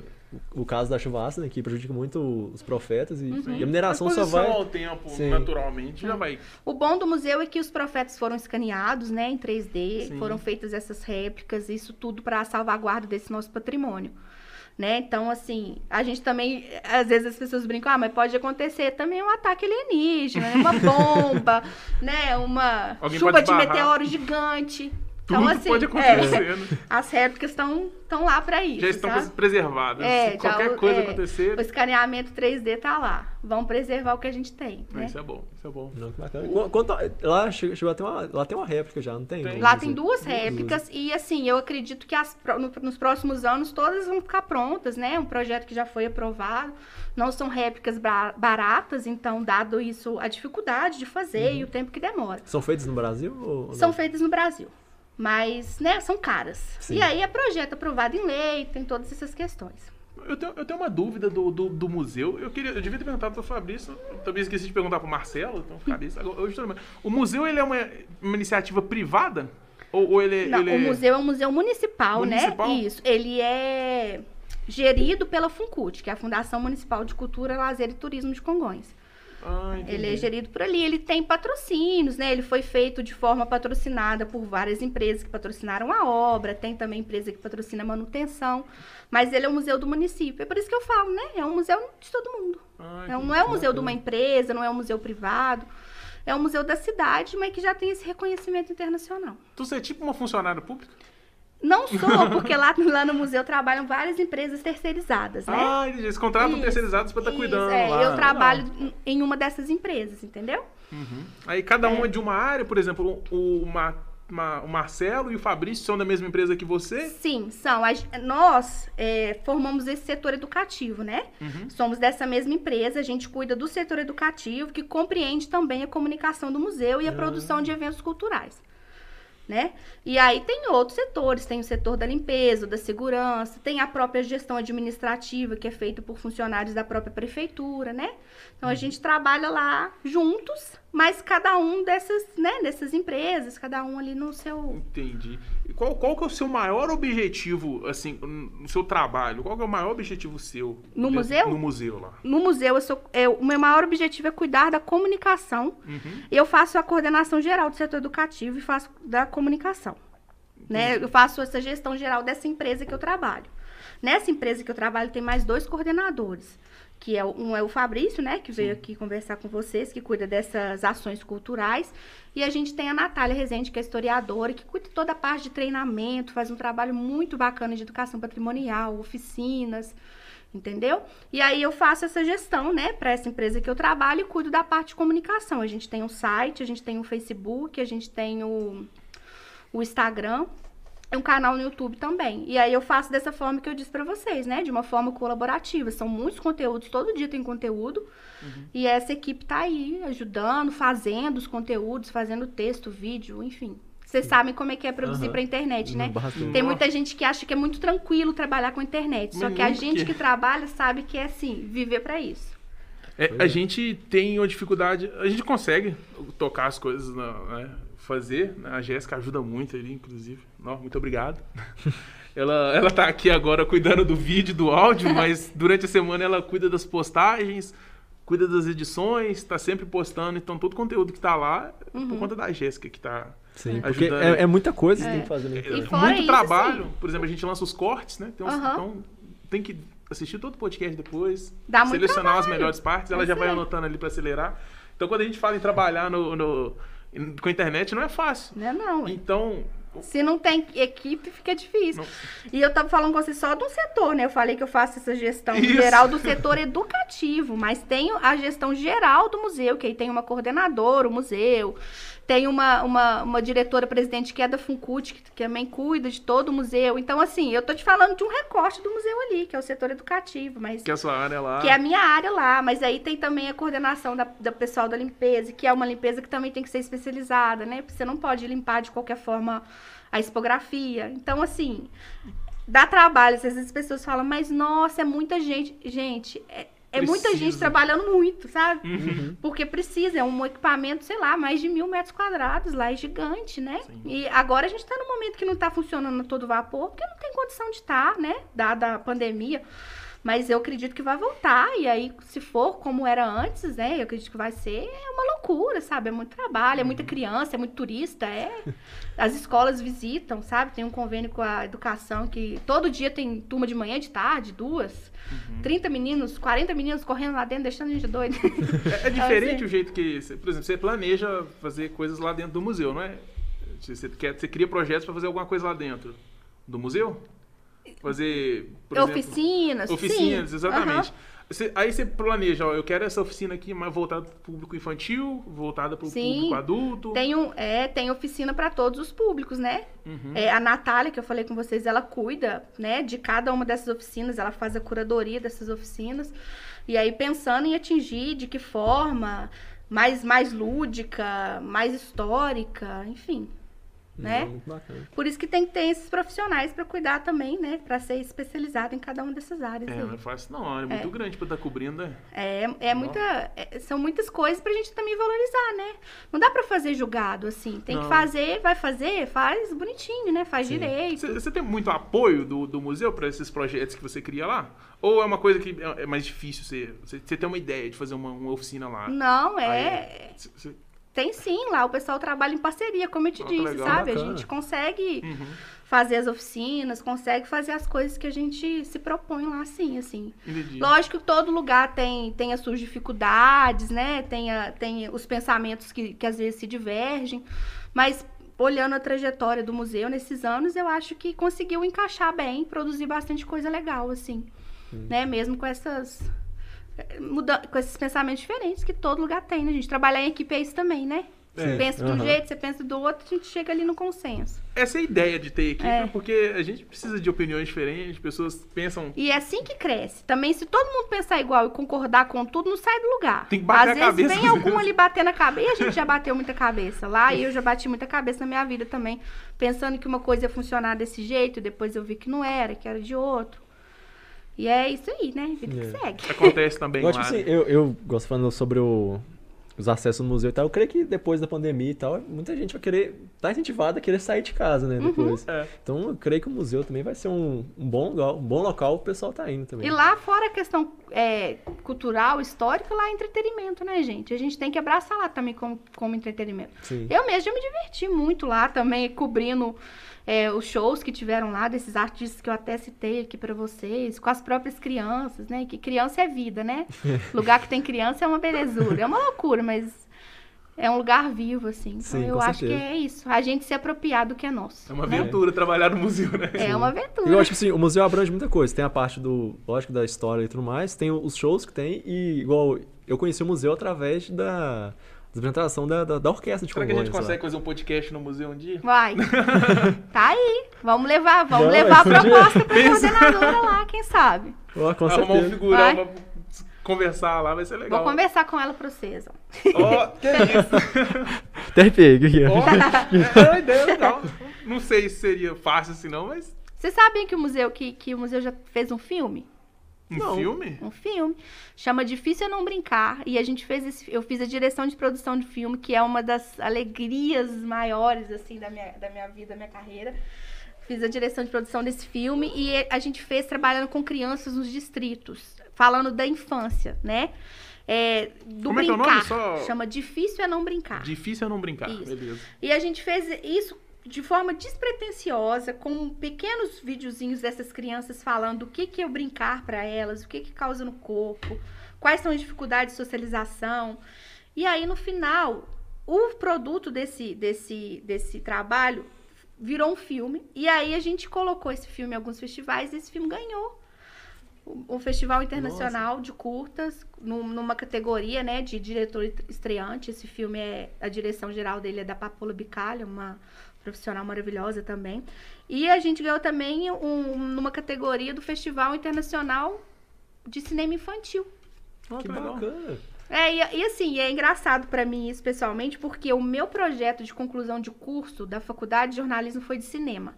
Speaker 1: o caso da chuva ácida, né, que prejudica muito os profetas e,
Speaker 3: Uhum.
Speaker 1: e a mineração
Speaker 2: a
Speaker 1: só vai
Speaker 2: ao tempo,
Speaker 1: Sim.
Speaker 2: naturalmente, já vai.
Speaker 3: O bom do museu é que os profetas foram escaneados, né, em 3D,
Speaker 2: Sim.
Speaker 3: foram feitas essas réplicas, isso tudo para a salvaguarda desse nosso patrimônio. Né? Então, assim, a gente também, às vezes as pessoas brincam, ah, mas pode acontecer também um ataque alienígena, né? uma bomba, né? Uma
Speaker 2: Alguém
Speaker 3: chuva de meteoro gigante.
Speaker 2: Tudo
Speaker 3: então, assim,
Speaker 2: pode
Speaker 3: é,
Speaker 2: acontecer, né?
Speaker 3: as réplicas estão lá para isso.
Speaker 2: Já estão
Speaker 3: sabe?
Speaker 2: preservadas.
Speaker 3: É,
Speaker 2: Se qualquer
Speaker 3: o-
Speaker 2: coisa
Speaker 3: é,
Speaker 2: acontecer,
Speaker 3: O escaneamento 3D tá lá. Vamos preservar o que a gente tem. Né?
Speaker 2: isso é bom, isso é bom.
Speaker 1: Não, que bacana. Qu- Quanto a- lá chegou, chegou a ter uma, lá tem uma réplica já, não tem?
Speaker 2: Tem.
Speaker 3: Lá tem duas réplicas e assim, eu acredito que as no- nos próximos anos todas vão ficar prontas, né? Um projeto que já foi aprovado. Não são réplicas baratas, então, dado isso, a dificuldade de fazer e o tempo que demora.
Speaker 1: São feitos no Brasil? Ou
Speaker 3: São feitas no Brasil. Mas, né, são caras.
Speaker 1: Sim.
Speaker 3: E aí é projeto aprovado em lei, tem todas essas questões.
Speaker 2: Eu tenho, eu tenho uma dúvida do, do, do museu. Eu, queria, eu devia ter perguntado pro Fabrício. eu Também esqueci de perguntar pro Marcelo. Então, Fabrício. Lembrando. o museu ele é uma, uma iniciativa privada? Ou, ou ele,
Speaker 3: Não,
Speaker 2: ele
Speaker 3: o museu é um museu municipal,
Speaker 2: Municipal?
Speaker 3: né? Isso. Ele é gerido pela FUNCUT, que é a Fundação Municipal de Cultura, Lazer e Turismo de Congonhas.
Speaker 2: Ah.
Speaker 3: Ele é gerido por ali, ele tem patrocínios, né? Ele foi feito de forma patrocinada por várias empresas que patrocinaram a obra, tem também empresa que patrocina a manutenção, mas ele é um museu do município. É por isso que eu falo, né? É um museu de todo mundo.
Speaker 2: Ah,
Speaker 3: É um-
Speaker 2: entendi.
Speaker 3: não é um museu de uma empresa, não é um museu privado. É um museu da cidade, mas que já tem esse reconhecimento internacional.
Speaker 2: Tu você é tipo uma funcionária pública?
Speaker 3: Não sou, porque lá, lá no museu trabalham várias empresas terceirizadas, né?
Speaker 2: Ah. Eles contratam
Speaker 3: Isso,
Speaker 2: terceirizados pra estar
Speaker 3: Isso,
Speaker 2: cuidando
Speaker 3: é,
Speaker 2: lá.
Speaker 3: Eu trabalho em uma dessas empresas, entendeu?
Speaker 2: Uhum. Aí cada um é de uma área, por exemplo, o, o, Ma- Ma- o Marcelo e o Fabrício são da mesma empresa que você?
Speaker 3: Sim, são. A nós é, formamos esse setor educativo, né?
Speaker 2: Uhum.
Speaker 3: Somos dessa mesma empresa, a gente cuida do setor educativo, que compreende também a comunicação do museu e a produção de eventos culturais. Né? E aí tem outros setores, tem o setor da limpeza, da segurança, tem a própria gestão administrativa, que é feita por funcionários da própria prefeitura, né? Então a gente trabalha lá juntos, mas cada um dessas, né, dessas empresas, cada um ali no seu
Speaker 2: Entendi. E qual, qual que é o seu maior objetivo, assim, no seu trabalho? Qual que é o maior objetivo seu?
Speaker 3: No
Speaker 2: dentro-
Speaker 3: museu?
Speaker 2: No museu lá.
Speaker 3: no museu, eu sou, é, o meu maior objetivo é cuidar da comunicação.
Speaker 2: Uhum.
Speaker 3: Eu faço a coordenação geral do setor educativo e faço da comunicação. Né? Eu faço essa gestão geral dessa empresa que eu trabalho. Nessa empresa que eu trabalho tem mais dois coordenadores, que é o- um é o Fabrício, né, que veio aqui conversar com vocês, que cuida dessas ações culturais, e a gente tem a Natália Rezende, que é historiadora, que cuida toda a parte de treinamento, faz um trabalho muito bacana de educação patrimonial, oficinas. Entendeu? E aí eu faço essa gestão, né, para essa empresa que eu trabalho e cuido da parte de comunicação. A gente tem um site, a gente tem o um Facebook, a gente tem o, o Instagram um canal no YouTube também. E aí eu faço dessa forma que eu disse para vocês, né, de uma forma colaborativa. São muitos conteúdos, todo dia tem conteúdo. Uhum. E essa equipe tá aí ajudando, fazendo os conteúdos, fazendo texto, vídeo, enfim. Vocês sabem como é que é produzir uhum. para internet, né?
Speaker 1: Bastante.
Speaker 3: Tem muita gente que acha que é muito tranquilo trabalhar com internet. Só que a gente que trabalha sabe que é assim, viver para isso.
Speaker 2: É, a gente tem uma dificuldade, a gente consegue tocar as coisas, né? Fazer. Né? A Jéssica ajuda muito ali, inclusive. Não, muito obrigado. ela, ela tá aqui agora cuidando do vídeo, do áudio, mas durante a semana ela cuida das postagens, cuida das edições, está sempre postando. Então, todo o conteúdo que está lá é por uhum. conta da Jéssica que está
Speaker 1: Sim, porque é, é, muita coisa que é. tem que fazer na
Speaker 2: internet. muito isso, trabalho. Sim. Por exemplo, a gente lança os cortes, né? Tem uns, uhum. Então, tem que assistir todo o podcast depois,
Speaker 3: Dá
Speaker 2: selecionar as melhores partes, ela já vai anotando ali para acelerar. Então, quando a gente fala em trabalhar no, no, com a internet, não é fácil.
Speaker 3: Não é não.
Speaker 2: Então,
Speaker 3: se não tem equipe, fica difícil. Não. E eu tava falando com você só do setor, né? Eu falei que eu faço essa gestão Isso. geral do setor educativo, mas tenho a gestão geral do museu, que aí tem uma coordenadora, o museu, tem uma, uma, uma diretora presidente que é da Funcut, que, também cuida de todo o museu. Então, assim, eu tô te falando de um recorte do museu ali, que é o setor educativo, mas...
Speaker 2: Que é a sua área lá.
Speaker 3: Que é a minha área lá, mas aí tem também a coordenação da, da pessoal da limpeza, que é uma limpeza que também tem que ser especializada, né? Porque você não pode limpar de qualquer forma a expografia. Então, assim, dá trabalho. Às vezes as pessoas falam, mas nossa, é muita gente. Gente, é, é muita gente trabalhando muito, sabe? Uhum. Porque precisa, é um equipamento, sei lá, mais de mil metros quadrados lá, é gigante, né? Sim. E agora a gente tá num momento que não tá funcionando a todo vapor, porque não tem condição de estar, tá, né? Dada a pandemia. Mas eu acredito que vai voltar. E aí, se for como era antes, né? Eu acredito que vai ser uma loucura, sabe? É muito trabalho, é muita uhum. criança, é muito turista, é. As escolas visitam, sabe? Tem um convênio com a educação que todo dia tem turma de manhã, de tarde, duas. Uhum. 30 meninos, 40 meninos correndo lá dentro, deixando a gente doido.
Speaker 2: É, é diferente assim. o jeito que, por exemplo, você planeja fazer coisas lá dentro do museu, não é? Você, quer, você cria projetos para fazer alguma coisa lá dentro do museu? Fazer.
Speaker 3: oficinas.
Speaker 2: Exemplo, oficinas, sim. exatamente. Uhum. Você, aí você planeja, ó, eu quero essa oficina aqui mais voltada para o público infantil, voltada para o público adulto.
Speaker 3: Tem, um, é, tem oficina para todos os públicos, né? Uhum. É, a Natália, que eu falei com vocês, ela cuida né, de cada uma dessas oficinas, ela faz a curadoria dessas oficinas. E aí, pensando em atingir de que forma, mais, mais lúdica, mais histórica, enfim né? Por isso que tem que ter esses profissionais para cuidar também, né? Para ser especializado em cada uma dessas áreas.
Speaker 2: É,
Speaker 3: aí.
Speaker 2: não é fácil não, é muito é. grande para estar tá cobrindo,
Speaker 3: né? É, é muita, é, são muitas coisas para a gente também valorizar, né? Não dá para fazer julgado assim, tem não. que fazer, vai fazer, faz bonitinho, né? Faz Sim. direito.
Speaker 2: Você tem muito apoio do, do museu para esses projetos que você cria lá? Ou é uma coisa que é, é mais difícil você, você, ter uma ideia de fazer uma, uma oficina lá?
Speaker 3: Não, é... Aí, tem sim, lá o pessoal trabalha em parceria, como eu te oh, disse, legal, sabe? Bacana. A gente consegue uhum. fazer as oficinas, consegue fazer as coisas que a gente se propõe lá, sim, assim. Entendi. Lógico que todo lugar tem, tem as suas dificuldades, né? Tem, a, tem os pensamentos que, que às vezes se divergem, mas olhando a trajetória do museu nesses anos, eu acho que conseguiu encaixar bem, produzir bastante coisa legal, assim. Hum. Né? Mesmo com essas muda, com esses pensamentos diferentes que todo lugar tem, né, gente? Trabalhar em equipe é isso também, né? Você é, pensa de um jeito, você pensa do outro, a gente chega ali no consenso.
Speaker 2: Essa é a ideia de ter equipe, é. porque a gente precisa de opiniões diferentes, pessoas pensam.
Speaker 3: E é assim que cresce. Também, se todo mundo pensar igual e concordar com tudo, não sai do lugar.
Speaker 2: Tem que bater
Speaker 3: Às
Speaker 2: a
Speaker 3: vezes vem algum ali bater na cabeça. E a gente já bateu muita cabeça lá, e eu já bati muita cabeça na minha vida também, pensando que uma coisa ia funcionar desse jeito, depois eu vi que não era, que era de outro. E é isso aí, né? Vida é. que segue.
Speaker 2: Acontece também
Speaker 1: Igual, tipo assim, eu, eu gosto falando sobre o, os acessos no museu e tal. Eu creio que depois da pandemia e tal, muita gente vai querer, tá incentivada a querer sair de casa, né? Uhum. Depois. Uhum. É. Então eu creio que o museu também vai ser um, um bom lugar, um bom local o pessoal tá indo também.
Speaker 3: E lá fora a questão é, cultural, histórica, lá é entretenimento, né, gente? A gente tem que abraçar lá também como, como entretenimento. Sim. Eu mesmo já me diverti muito lá também, cobrindo é, os shows que tiveram lá, desses artistas que eu até citei aqui para vocês, com as próprias crianças, né? Que criança é vida, né? Lugar que tem criança é uma belezura. É uma loucura, mas É um lugar vivo, assim. Então,
Speaker 1: Sim,
Speaker 3: eu
Speaker 1: com
Speaker 3: acho
Speaker 1: certeza.
Speaker 3: que é isso. A gente se apropriar do que é nosso.
Speaker 2: É uma
Speaker 3: né?
Speaker 2: aventura trabalhar no museu, né?
Speaker 3: É uma aventura.
Speaker 1: E eu acho que assim, o museu abrange muita coisa. Tem a parte do, lógico, da história e tudo mais, tem os shows que tem, e igual eu conheci o museu através da apresentação da, da, da orquestra de
Speaker 2: Será que a gente
Speaker 1: Congonhas lá.
Speaker 2: consegue fazer um podcast no museu um dia?
Speaker 3: Vai. tá aí. Vamos levar, vamos
Speaker 1: Não,
Speaker 3: levar a proposta pra
Speaker 2: Pensa.
Speaker 3: coordenadora lá, quem sabe.
Speaker 1: Ó, com
Speaker 2: Arrumar um figurão
Speaker 3: Vai.
Speaker 2: pra conversar lá, vai ser legal.
Speaker 3: Vou conversar com ela pra vocês. ó.
Speaker 2: Ó, que isso?
Speaker 1: TRP, o que que é?
Speaker 2: Ó, é uma ideia legal. Não sei se seria fácil assim não, mas
Speaker 3: Vocês sabem que o museu que, que o museu já fez um filme?
Speaker 2: Um filme?
Speaker 3: Um filme. Chama Difícil é Não Brincar. E a gente fez esse, eu fiz a direção de produção de filme, que é uma das alegrias maiores, assim, da minha, da minha vida, da minha carreira. Fiz a direção de produção desse filme e a gente fez trabalhando com crianças nos distritos, falando da infância, né? É, do
Speaker 2: Como é que é o
Speaker 3: brincar.
Speaker 2: nome? Só-
Speaker 3: Chama Difícil é Não Brincar.
Speaker 2: Difícil é não brincar.
Speaker 3: Isso.
Speaker 2: Beleza.
Speaker 3: E a gente fez isso de forma despretensiosa, com pequenos videozinhos dessas crianças falando o que, que é o brincar para elas, o que, que causa no corpo, quais são as dificuldades de socialização. E aí, no final, o produto desse, desse, desse trabalho virou um filme. E aí, a gente colocou esse filme em alguns festivais e esse filme ganhou. o Festival Internacional de Curtas, num- numa categoria né, de diretor estreante. Esse filme é. A direção geral dele é da Papola Bicalha, uma profissional maravilhosa também. E a gente ganhou também um, numa categoria do Festival Internacional de Cinema Infantil.
Speaker 2: Ó,
Speaker 1: Que bacana.
Speaker 3: É, e, e assim, é engraçado pra mim isso pessoalmente, porque o meu projeto de conclusão de curso da faculdade de jornalismo foi de cinema.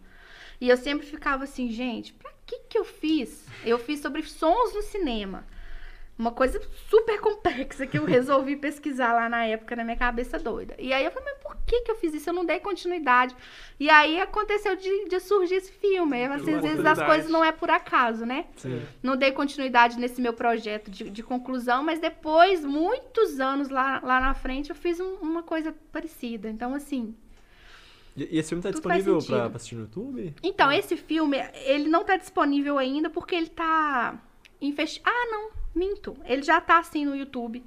Speaker 3: E eu sempre ficava assim, gente, pra que que eu fiz? Eu fiz sobre sons no cinema. Uma coisa super complexa que eu resolvi pesquisar lá na época na minha cabeça doida. E aí eu falei, mas por que que eu fiz isso? Eu não dei continuidade. E aí aconteceu de, de surgir esse filme. Aí, assim, às vezes as coisas não é por acaso, né?
Speaker 1: Sim.
Speaker 3: não dei continuidade nesse meu projeto de, de conclusão, mas depois, muitos anos lá, lá na frente, eu fiz um- uma coisa parecida. Então, assim.
Speaker 1: E, esse filme tá
Speaker 3: faz
Speaker 1: disponível pra assistir no YouTube?
Speaker 3: Então, esse filme, ele não tá disponível ainda porque ele tá Ah, não, minto. Ele já tá assim no YouTube.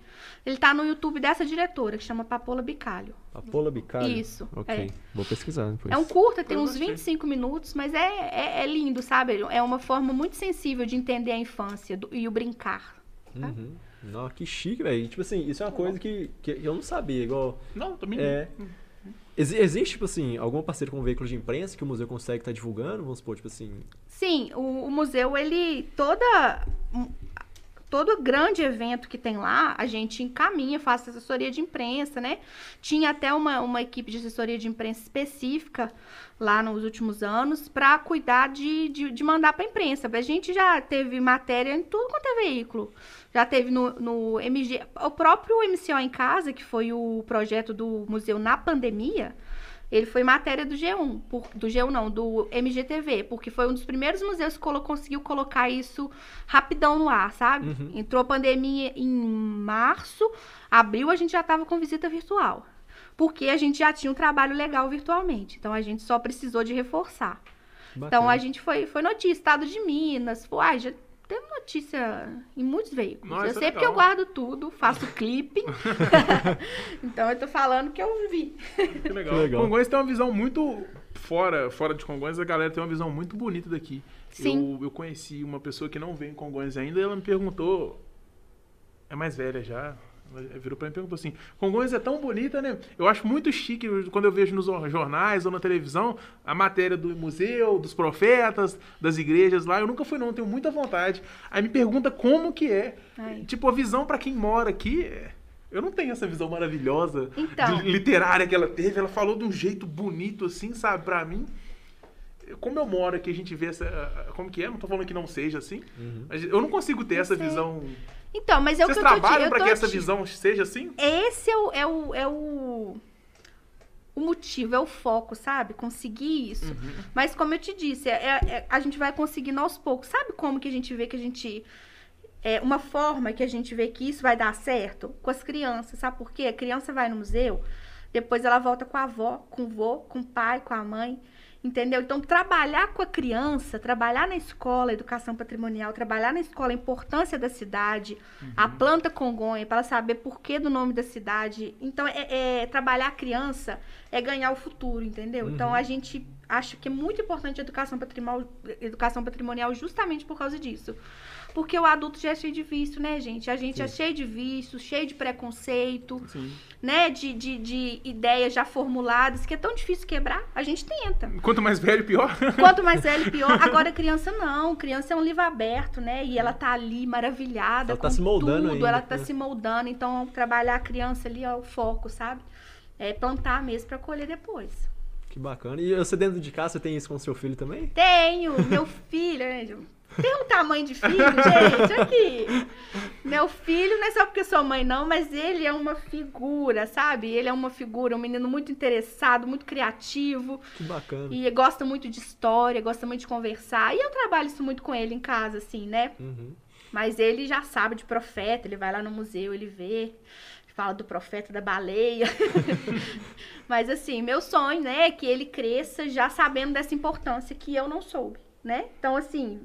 Speaker 3: Ele tá no YouTube dessa diretora, que chama Papola Bicalho.
Speaker 1: Papola Bicalho?
Speaker 3: Isso,
Speaker 1: Ok,
Speaker 3: é.
Speaker 1: vou pesquisar depois.
Speaker 3: É um curta, tem
Speaker 2: Eu
Speaker 3: uns
Speaker 2: gostei.
Speaker 3: 25 minutos, mas é, é, é lindo, sabe? É uma forma muito sensível de entender a infância do- e o brincar.
Speaker 1: Uhum. Nossa, que chique, velho. Tipo assim, isso é uma coisa que, que eu não sabia, igual...
Speaker 2: Não, também
Speaker 1: É. Exi- existe, tipo assim, alguma parceria com um veículo de imprensa que o museu consegue estar divulgando? Vamos supor, tipo assim...
Speaker 3: Sim, o, o museu, ele toda todo grande evento que tem lá, a gente encaminha, faz assessoria de imprensa, né? Tinha até uma, uma equipe de assessoria de imprensa específica lá nos últimos anos para cuidar de, de, de mandar para imprensa. A gente já teve matéria em tudo quanto é veículo. Já teve no, no MG, o próprio MCO em casa, que foi o projeto do museu na pandemia, ele foi matéria do G1, por- do G1 não, do MGTV, porque foi um dos primeiros museus que colo- conseguiu colocar isso rapidão no ar, sabe?
Speaker 1: Uhum.
Speaker 3: Entrou a pandemia em março, abril a gente já estava com visita virtual. Porque a gente já tinha um trabalho legal virtualmente. Então a gente só precisou de reforçar. Então
Speaker 1: bacana.
Speaker 3: a gente foi, foi notícia, estado de Minas, foi, ai, já teve notícia em muitos veículos.
Speaker 2: Nossa,
Speaker 3: eu sei
Speaker 2: legal.
Speaker 3: porque eu guardo tudo, faço clipe. então eu tô falando que eu vi.
Speaker 2: Que legal.
Speaker 1: Que legal.
Speaker 2: Congonhas tem uma visão muito fora, fora de Congonhas, a galera tem uma visão muito bonita daqui.
Speaker 3: Sim.
Speaker 2: Eu, eu conheci uma pessoa que não veio em Congonhas ainda e ela me perguntou, é mais velha já, virou pra mim e perguntou assim, Congonhas é tão bonita, né? Eu acho muito chique quando eu vejo nos jornais ou na televisão a matéria do museu, dos profetas, das igrejas lá. Eu nunca fui não, tenho muita vontade. Aí me pergunta como que é.
Speaker 3: Ai.
Speaker 2: Tipo, a visão pra quem mora aqui... é- Eu não tenho essa visão maravilhosa
Speaker 3: Então.
Speaker 2: literária que ela teve. Ela falou de um jeito bonito, assim, sabe? Pra mim, como eu moro aqui, a gente vê essa. Como que é? Não tô falando que não seja assim.
Speaker 1: Uhum.
Speaker 2: Mas eu não consigo ter essa
Speaker 3: sei.
Speaker 2: visão.
Speaker 3: Então, mas é o
Speaker 2: Vocês
Speaker 3: que eu tô te-
Speaker 2: trabalham
Speaker 3: tô
Speaker 2: que essa
Speaker 3: te-
Speaker 2: visão seja assim?
Speaker 3: Esse é o, é o, é o, o motivo, é o foco, sabe? Conseguir isso.
Speaker 2: Uhum.
Speaker 3: Mas como eu te disse, é- é- a gente vai conseguindo aos poucos. Sabe como que a gente vê que a gente. É uma forma que a gente vê que isso vai dar certo? Com as crianças, sabe por quê? A criança vai no museu, depois ela volta com a avó, com o vô, com o pai, com a mãe. Entendeu? Então, trabalhar com a criança, trabalhar na escola, educação patrimonial, trabalhar na escola a importância da cidade, a planta congonha, para ela saber por que do nome da cidade. Então, é, é- trabalhar a criança é ganhar o futuro, entendeu? Então, a gente acha que é muito importante a educação patrimonial, educação patrimonial justamente por causa disso. Porque o adulto já é cheio de vício, né, gente? A gente é cheio de vício, cheio de preconceito
Speaker 2: Sim.
Speaker 3: né, de, de, de ideias já formuladas, que é tão difícil quebrar, a gente tenta.
Speaker 2: Quanto mais velho, pior.
Speaker 3: Quanto mais velho, pior. Agora, criança não. Criança é um livro aberto, né? E ela tá ali maravilhada.
Speaker 1: Ela tá
Speaker 3: com
Speaker 1: se moldando
Speaker 3: tudo,
Speaker 1: ainda,
Speaker 3: Ela tá
Speaker 1: né?
Speaker 3: se moldando. Então, trabalhar a criança ali é o foco, sabe? É plantar mesmo pra colher depois.
Speaker 1: Que bacana. E você dentro de casa, você tem isso com seu filho também?
Speaker 3: Tenho, meu filho, né? Tem um tamanho de filho, gente, aqui. Meu filho, não é só porque eu sou mãe, não, mas ele é uma figura, sabe? Ele é uma figura, um menino muito interessado, muito criativo.
Speaker 1: Que bacana.
Speaker 3: E gosta muito de história, gosta muito de conversar. E eu trabalho isso muito com ele em casa, assim, né?
Speaker 1: Uhum.
Speaker 3: Mas ele já sabe de profeta, ele vai lá no museu, ele vê, fala do profeta da baleia. Mas assim, meu sonho, né, é que ele cresça já sabendo dessa importância que eu não soube, né? Então, assim,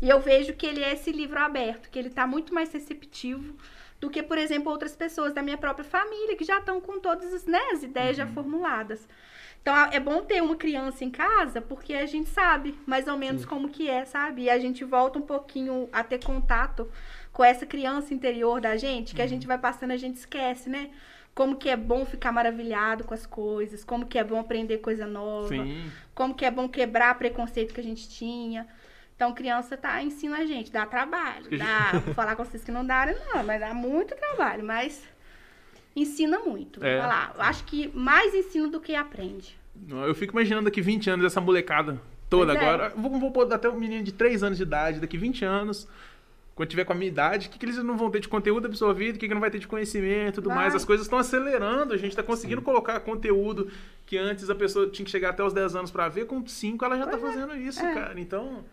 Speaker 3: e eu vejo que ele é esse livro aberto, que ele tá muito mais receptivo do que, por exemplo, outras pessoas da minha própria família, que já estão com todas as, né, as ideias já formuladas. Então, é bom ter uma criança em casa, porque a gente sabe mais ou menos como que é, sabe? E a gente volta um pouquinho a ter contato com essa criança interior da gente, que a gente vai passando, a gente esquece, né? Como que é bom ficar maravilhado com as coisas, como que é bom aprender coisa nova,
Speaker 2: Sim.
Speaker 3: como que é bom quebrar preconceito que a gente tinha. Então, criança tá, ensina a gente, dá trabalho. Dá, vou falar com vocês que não dá, não, mas dá muito trabalho, mas ensina muito.
Speaker 2: É.
Speaker 3: Vou falar, eu acho que mais ensina do que aprende.
Speaker 2: Eu fico imaginando daqui 20 anos essa molecada toda
Speaker 3: Pois é.
Speaker 2: agora. Vou, vou pôr até um menino de 3 anos de idade, daqui 20 anos, quando tiver com a minha idade, o que, que eles não vão ter de conteúdo absorvido, o que, que não vai ter de conhecimento e tudo
Speaker 3: Vai.
Speaker 2: mais. As coisas estão acelerando, a gente tá conseguindo colocar conteúdo que antes a pessoa tinha que chegar até os 10 anos pra ver, com 5 ela já tá fazendo isso,
Speaker 3: É.
Speaker 2: cara. Então,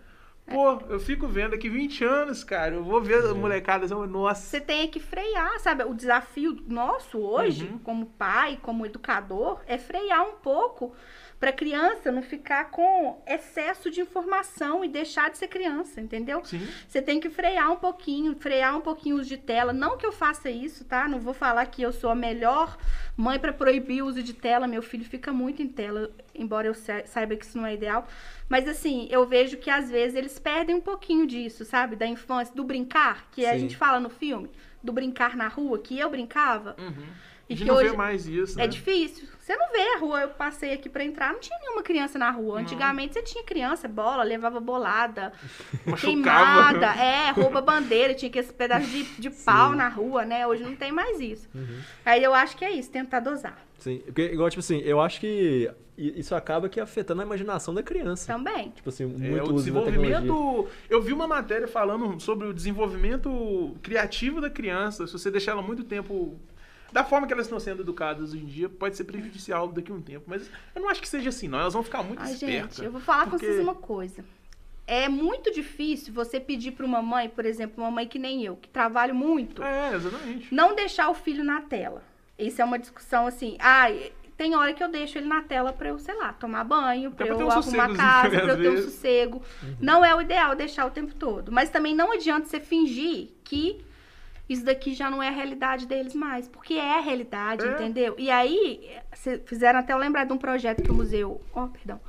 Speaker 2: pô, eu fico vendo daqui 20 anos, cara, eu vou ver a molecada assim, nossa.
Speaker 3: Você tem que frear, sabe? O desafio nosso hoje,
Speaker 2: Uhum.
Speaker 3: como pai, como educador, é frear um pouco para a criança não ficar com excesso de informação e deixar de ser criança, entendeu?
Speaker 2: Sim.
Speaker 3: Você tem que frear um pouquinho, frear um pouquinho o uso de tela. Não que eu faça isso, tá? Não vou falar que eu sou a melhor mãe para proibir o uso de tela. Meu filho fica muito em tela, embora eu sa- saiba que isso não é ideal. Mas assim, eu vejo que às vezes eles perdem um pouquinho disso, sabe? Da infância, do brincar, que a
Speaker 1: Sim.
Speaker 3: gente fala no filme, do brincar na rua, que eu brincava.
Speaker 2: Uhum.
Speaker 3: E
Speaker 2: A gente
Speaker 3: que
Speaker 2: não
Speaker 3: hoje
Speaker 2: mais isso, né?
Speaker 3: é difícil. Você não vê a rua, eu passei aqui pra entrar, não tinha nenhuma criança na rua. Antigamente você tinha criança, bola, levava bolada, queimada, é, rouba bandeira, tinha que esse pedaço de, de pau na rua, né? Hoje não tem mais isso.
Speaker 2: Uhum.
Speaker 3: Aí eu acho que é isso, tentar dosar.
Speaker 1: Sim. Porque, igual, tipo assim, eu acho que isso acaba que afetando a imaginação da criança.
Speaker 3: Também.
Speaker 1: Tipo assim,
Speaker 2: É,
Speaker 1: muito
Speaker 2: o
Speaker 1: uso da tecnologia.
Speaker 2: desenvolvimento. Eu vi uma matéria falando sobre o desenvolvimento criativo da criança. Se você deixar ela muito tempo. Da forma que elas estão sendo educadas hoje em dia, pode ser prejudicial daqui a um tempo. Mas eu não acho que seja assim, não. Elas vão ficar muito
Speaker 3: Ai,
Speaker 2: espertas.
Speaker 3: gente, eu vou falar
Speaker 2: porque-
Speaker 3: com vocês uma coisa. É muito difícil você pedir pra uma mãe, por exemplo, uma mãe que nem eu, que trabalho muito,
Speaker 2: É, exatamente.
Speaker 3: não deixar o filho na tela. Isso é uma discussão assim. Ai, tem hora que eu deixo ele na tela pra eu, sei lá, tomar banho, pra eu
Speaker 2: um
Speaker 3: arrumar casa,
Speaker 2: né,
Speaker 3: pra eu ter um
Speaker 2: vezes.
Speaker 3: sossego. Não é o ideal deixar o tempo todo. Mas também não adianta você fingir que isso daqui já não é a realidade deles mais. Porque é a realidade,
Speaker 2: É.
Speaker 3: entendeu? E aí, fizeram até eu lembrar de um projeto que o museu. Ó, perdão.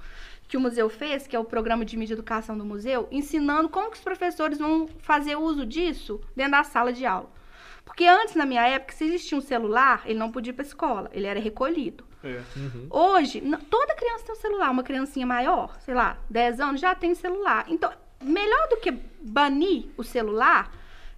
Speaker 3: Que o museu fez, que é o programa de mídia e educação do museu, ensinando como que os professores vão fazer uso disso dentro da sala de aula. Porque antes, na minha época, se existia um celular, ele não podia ir pra escola, ele era recolhido.
Speaker 2: É.
Speaker 1: Uhum.
Speaker 3: Hoje, toda criança tem um celular. Uma criancinha maior, sei lá, 10 anos, já tem celular. Então, melhor do que banir o celular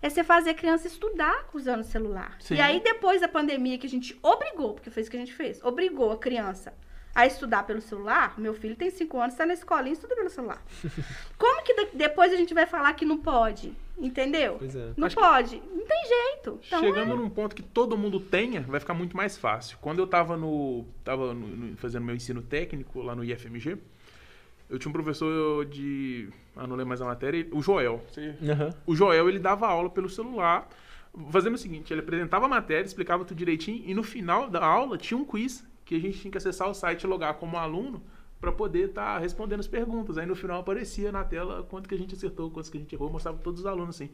Speaker 3: é você fazer a criança estudar usando o celular.
Speaker 2: Sim.
Speaker 3: E aí, depois da pandemia, que a gente obrigou, porque foi isso que a gente fez, obrigou a criança a estudar pelo celular. Meu filho tem 5 anos, está na escolinha e estuda pelo celular. Como que de- depois a gente vai falar que não pode? Entendeu?
Speaker 1: Pois é.
Speaker 3: Não
Speaker 2: Acho
Speaker 3: pode. Não tem jeito. Então,
Speaker 2: Chegando num ponto que todo mundo tenha, vai ficar muito mais fácil. Quando eu tava no. tava no- no- fazendo meu ensino técnico lá no IFMG, eu tinha um professor de. Ah, não lembro mais a matéria, o Joel.
Speaker 1: Aham.
Speaker 2: O Joel, ele dava aula pelo celular, fazendo o seguinte, ele apresentava a matéria, explicava tudo direitinho, e no final da aula tinha um quiz que a gente tinha que acessar o site e logar como aluno para poder estar respondendo as perguntas. Aí no final aparecia na tela quanto que a gente acertou, quanto que a gente errou, mostrava todos os alunos assim.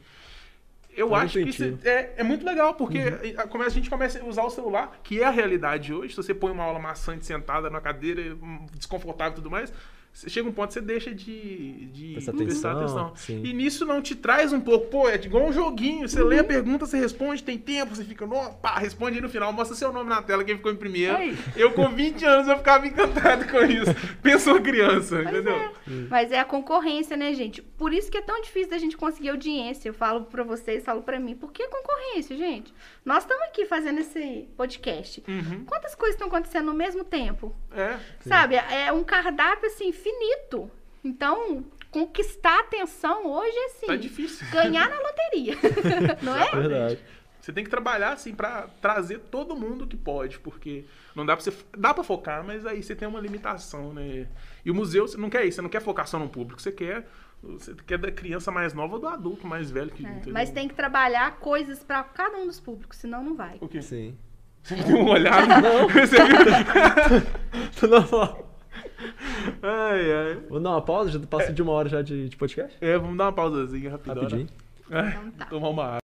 Speaker 2: Eu
Speaker 1: Foi
Speaker 2: acho que é, é muito legal, porque a, come- a gente começa a usar o celular, que é a realidade hoje. Se você põe uma aula maçante sentada na cadeira, hum, desconfortável e tudo mais, chega um ponto que você deixa de, de
Speaker 1: Prestar
Speaker 2: prestar
Speaker 1: atenção,
Speaker 2: atenção. E nisso não te traz um pouco, pô, é igual um joguinho. Você lê a pergunta, você responde, tem tempo, você fica, no, pá, responde aí no final, mostra seu nome na tela, quem ficou em primeiro.
Speaker 3: Aí.
Speaker 2: Eu com 20 anos eu ficava encantado com isso. Pensa uma criança, entendeu?
Speaker 3: Mas é a concorrência, né, gente? Por isso que é tão difícil da gente conseguir audiência. Eu falo pra vocês, falo pra mim. Por que concorrência, gente? Nós estamos aqui fazendo esse podcast.
Speaker 2: Uhum.
Speaker 3: Quantas coisas estão acontecendo ao mesmo tempo?
Speaker 2: É.
Speaker 3: Sabe? É um cardápio, assim, infinito. Então, conquistar a atenção hoje é assim.
Speaker 2: Tá difícil.
Speaker 3: Ganhar na loteria. Não é?
Speaker 1: Verdade.
Speaker 2: Você tem que trabalhar assim pra trazer todo mundo que pode, porque não dá pra você dá para focar, mas aí você tem uma limitação, né? E o museu você não quer isso, você não quer focar só no público, você quer você quer da criança mais nova ou do adulto mais velho que
Speaker 3: É? Mas tem que trabalhar coisas pra cada um dos públicos, senão não vai.
Speaker 2: o quê?
Speaker 1: Sim.
Speaker 2: Você deu uma olhada? Não. Você viu?
Speaker 1: Não,
Speaker 2: Ai, ai.
Speaker 1: Vou dar uma pausa, já passou de uma hora já de, de podcast?
Speaker 2: É, vamos dar uma pausazinha rapidão.
Speaker 1: Rapidinho.
Speaker 2: Né?
Speaker 3: Então tá.
Speaker 2: Tomar uma água.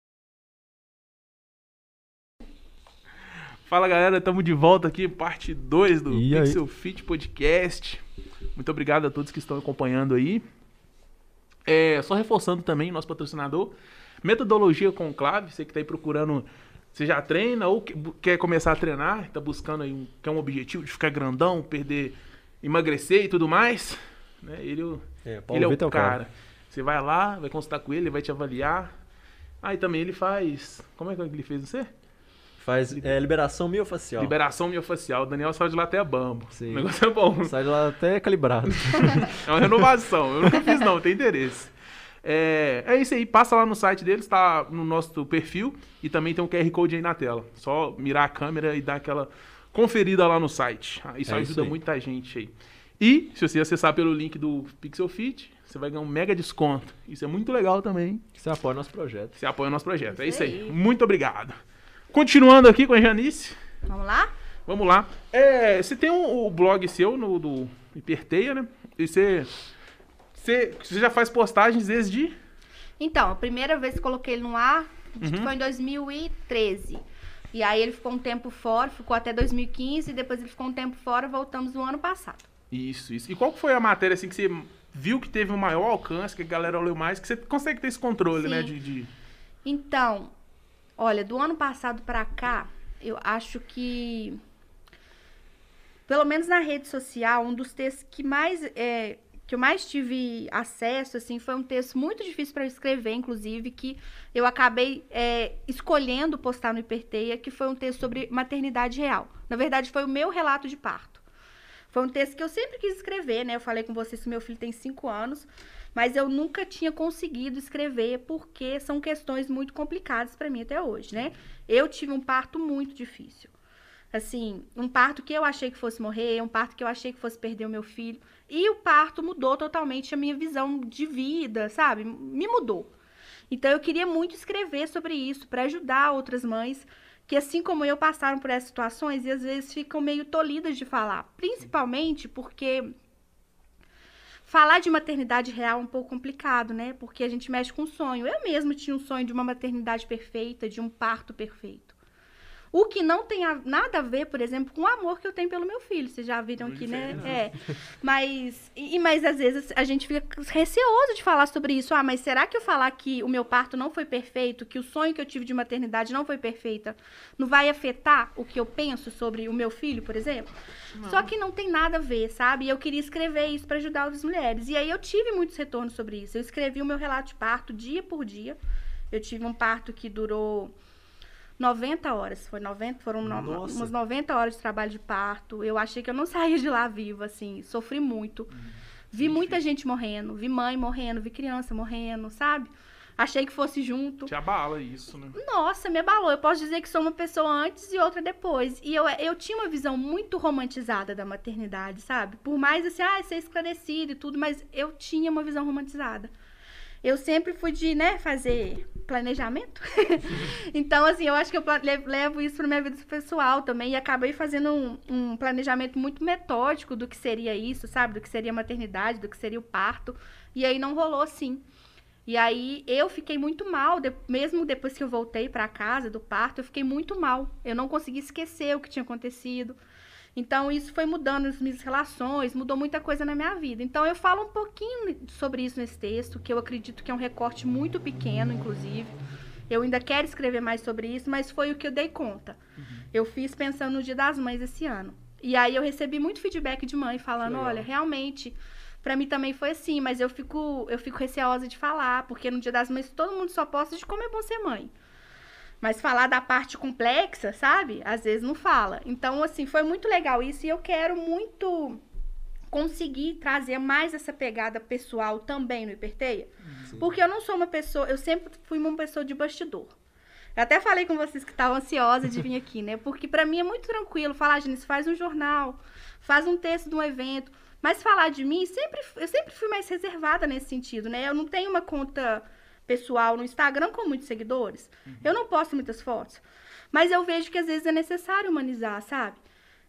Speaker 2: Fala galera, estamos de volta aqui, parte 2 do
Speaker 1: E aí?
Speaker 2: Pixel Fit Podcast. Muito obrigado a todos que estão acompanhando aí. É, só reforçando também, nosso patrocinador, Metodologia Conclave, você que está aí procurando, você já treina ou que- quer começar a treinar, está buscando aí um, quer um objetivo de ficar grandão, perder, emagrecer e tudo mais, né? Ele, é o-
Speaker 1: É,
Speaker 2: ele é o
Speaker 1: Vitor
Speaker 2: cara. Você vai lá, vai consultar com ele, ele vai te avaliar. Aí também ele faz. Como é que ele fez você?
Speaker 1: Faz é, liberação miofacial.
Speaker 2: Liberação miofacial. O Daniel saiu de lá até bambo.
Speaker 1: Sim.
Speaker 2: O negócio é bom.
Speaker 1: Sai de lá até calibrado.
Speaker 2: É uma renovação. Eu nunca fiz, não, tem interesse. É, é isso aí, passa lá no site deles, tá no nosso perfil e também tem um QR Code aí na tela. Só mirar a câmera e dar aquela conferida lá no site. Ah, Isso
Speaker 1: É
Speaker 2: ajuda
Speaker 1: isso
Speaker 2: muita gente aí. E se você acessar pelo link do Pixel Fit, você vai ganhar um mega desconto. Isso é muito legal também.
Speaker 1: Você apoia nosso projeto.
Speaker 2: Você apoia o nosso projeto. É isso
Speaker 3: Isso
Speaker 2: aí.
Speaker 3: aí.
Speaker 2: Muito obrigado. Continuando aqui com a Janice.
Speaker 3: Vamos lá?
Speaker 2: Vamos lá. É, você tem um, o blog seu no, do Hiperteia, né? E você, você, você já faz postagens desde.
Speaker 3: Então, a primeira vez que coloquei ele no ar
Speaker 2: Uhum.
Speaker 3: foi em 2013. E aí ele ficou um tempo fora, ficou até 2015, e depois ele ficou um tempo fora, voltamos no ano passado.
Speaker 2: Isso, isso. E qual foi a matéria assim que você viu que teve um maior alcance, que a galera olhou mais, que você consegue ter esse controle,
Speaker 3: Sim.
Speaker 2: né? De, de-
Speaker 3: Então, olha, do ano passado pra cá, eu acho que, pelo menos na rede social, um dos textos que mais é, que eu mais tive acesso, assim, foi um texto muito difícil para escrever, inclusive, que eu acabei é, escolhendo postar no Hiperteia, que foi um texto sobre maternidade real. Na verdade, foi o meu relato de parto. Foi um texto que eu sempre quis escrever, né? Eu falei com vocês que meu filho tem cinco anos, mas eu nunca tinha conseguido escrever porque são questões muito complicadas para mim até hoje, né? Eu tive um parto muito difícil. Assim, um parto que eu achei que fosse morrer, um parto que eu achei que fosse perder o meu filho. E o parto mudou totalmente a minha visão de vida, sabe? Me mudou. Então eu queria muito escrever sobre isso para ajudar outras mães que assim como eu passaram por essas situações e às vezes ficam meio tolhidas de falar, principalmente porque falar de maternidade real é um pouco complicado, né? Porque a gente mexe com sonho. Eu mesma tinha um sonho de uma maternidade perfeita, de um parto perfeito. O que não tem a- nada a ver, por exemplo, com o amor que eu tenho pelo meu filho. Vocês já viram aqui, né? É. Mas, e, mas às vezes a gente fica receoso de falar sobre isso. Ah, mas será que eu falar que o meu parto não foi perfeito, que o sonho que eu tive de maternidade não foi perfeita, não vai afetar o que eu penso sobre o meu filho, por exemplo? Só que não tem nada a ver, sabe? E eu queria escrever isso para ajudar outras mulheres. E aí eu tive muitos retornos sobre isso. Eu escrevi o meu relato de parto dia por dia. Eu tive um parto que durou 90 horas. Foi 90, foram no- umas 90 horas de trabalho de parto. Eu achei que eu não saía de lá viva, assim. Sofri muito. Vi muita gente morrendo. Vi mãe morrendo, vi criança morrendo, sabe? Achei que fosse junto.
Speaker 2: Te abala isso, né?
Speaker 3: Nossa, me abalou. Eu posso dizer que sou uma pessoa antes e outra depois. E eu, eu tinha uma visão muito romantizada da maternidade, sabe? Por mais assim, ah, ser esclarecida e tudo, mas eu tinha uma visão romantizada. Eu sempre fui de, né, fazer planejamento. então, assim, eu acho que eu levo isso pra minha vida pessoal também. E acabei fazendo um, um planejamento muito metódico do que seria isso, sabe? Do que seria a maternidade, do que seria o parto. E aí não rolou assim. E aí eu fiquei muito mal, de- mesmo depois que eu voltei pra casa do parto, eu fiquei muito mal. Eu não consegui esquecer o que tinha acontecido. Então isso foi mudando as minhas relações, mudou muita coisa na minha vida. Então eu falo um pouquinho sobre isso nesse texto, que eu acredito que é um recorte muito pequeno, inclusive. Eu ainda quero escrever mais sobre isso, mas foi o que eu dei conta. Eu fiz pensando no Dia das Mães esse ano. E aí eu recebi muito feedback de mãe falando, olha, realmente, pra mim também foi assim, mas eu fico, eu fico receosa de falar, porque no Dia das Mães todo mundo só posta de como é bom ser mãe. Mas falar da parte complexa, sabe? Às vezes não fala. Então, assim, foi muito legal isso e eu quero muito conseguir trazer mais essa pegada pessoal também no Hiperteia.
Speaker 1: Sim.
Speaker 3: Porque eu não sou uma pessoa, eu sempre fui uma pessoa de bastidor. Eu até falei com vocês que estavam ansiosa de vir aqui, né? Porque pra mim é muito tranquilo falar, Janice, faz um jornal, faz um texto de um evento. Mas falar de mim, sempre, eu sempre fui mais reservada nesse sentido, né? Eu não tenho uma conta pessoal no Instagram com muitos seguidores. Eu não posto muitas fotos. Mas eu vejo que às vezes é necessário humanizar, sabe?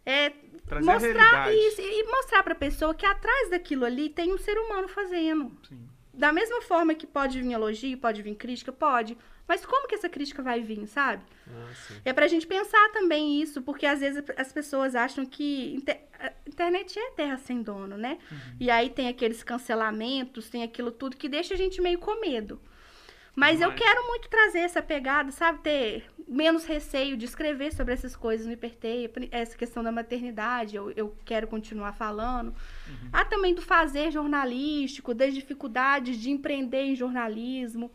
Speaker 3: É
Speaker 2: Trazer a
Speaker 3: mostrar isso e mostrar pra pessoa que atrás daquilo ali tem um ser humano fazendo.
Speaker 2: Sim.
Speaker 3: Da mesma forma que pode vir elogio, pode vir crítica, pode. Mas como que essa crítica vai vir, sabe?
Speaker 1: Ah, sim.
Speaker 3: É pra gente pensar também isso, porque às vezes as pessoas acham que inte- a internet é terra sem dono, né? E aí tem aqueles cancelamentos, tem aquilo tudo que deixa a gente meio com medo. Mas eu quero muito trazer essa pegada, sabe? Ter menos receio de escrever sobre essas coisas no Hiperteia, essa questão da maternidade, eu, eu quero continuar falando. Há também do fazer jornalístico, das dificuldades de empreender em jornalismo,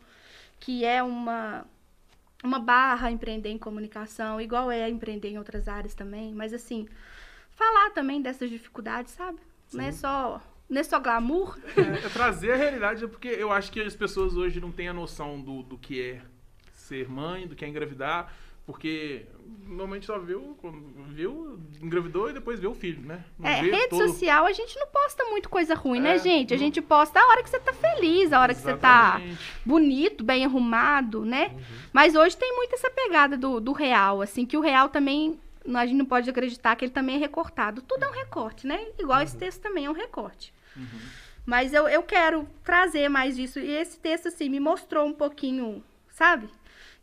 Speaker 3: que é uma, uma barra empreender em comunicação, igual é empreender em outras áreas também. Mas assim, falar também dessas dificuldades, sabe? Não é só, não é só glamour.
Speaker 2: É, é trazer a realidade, porque eu acho que as pessoas hoje não têm a noção do, do que é ser mãe, do que é engravidar, porque normalmente só viu, viu, engravidou e depois vê o filho, né? Não
Speaker 3: É, rede
Speaker 2: todo-
Speaker 3: social a gente não posta muito coisa ruim, né,
Speaker 2: É,
Speaker 3: gente? A
Speaker 2: não-
Speaker 3: gente posta a hora que você tá feliz, a hora que você tá
Speaker 2: Exatamente.
Speaker 3: bonito, bem arrumado, né? Mas hoje tem muito essa pegada do, do real, assim, que o real também, a gente não pode acreditar que ele também é recortado. Tudo é um recorte, né? Igual esse texto também é um recorte. Mas eu, eu quero trazer mais disso. E esse texto, assim, me mostrou um pouquinho, sabe?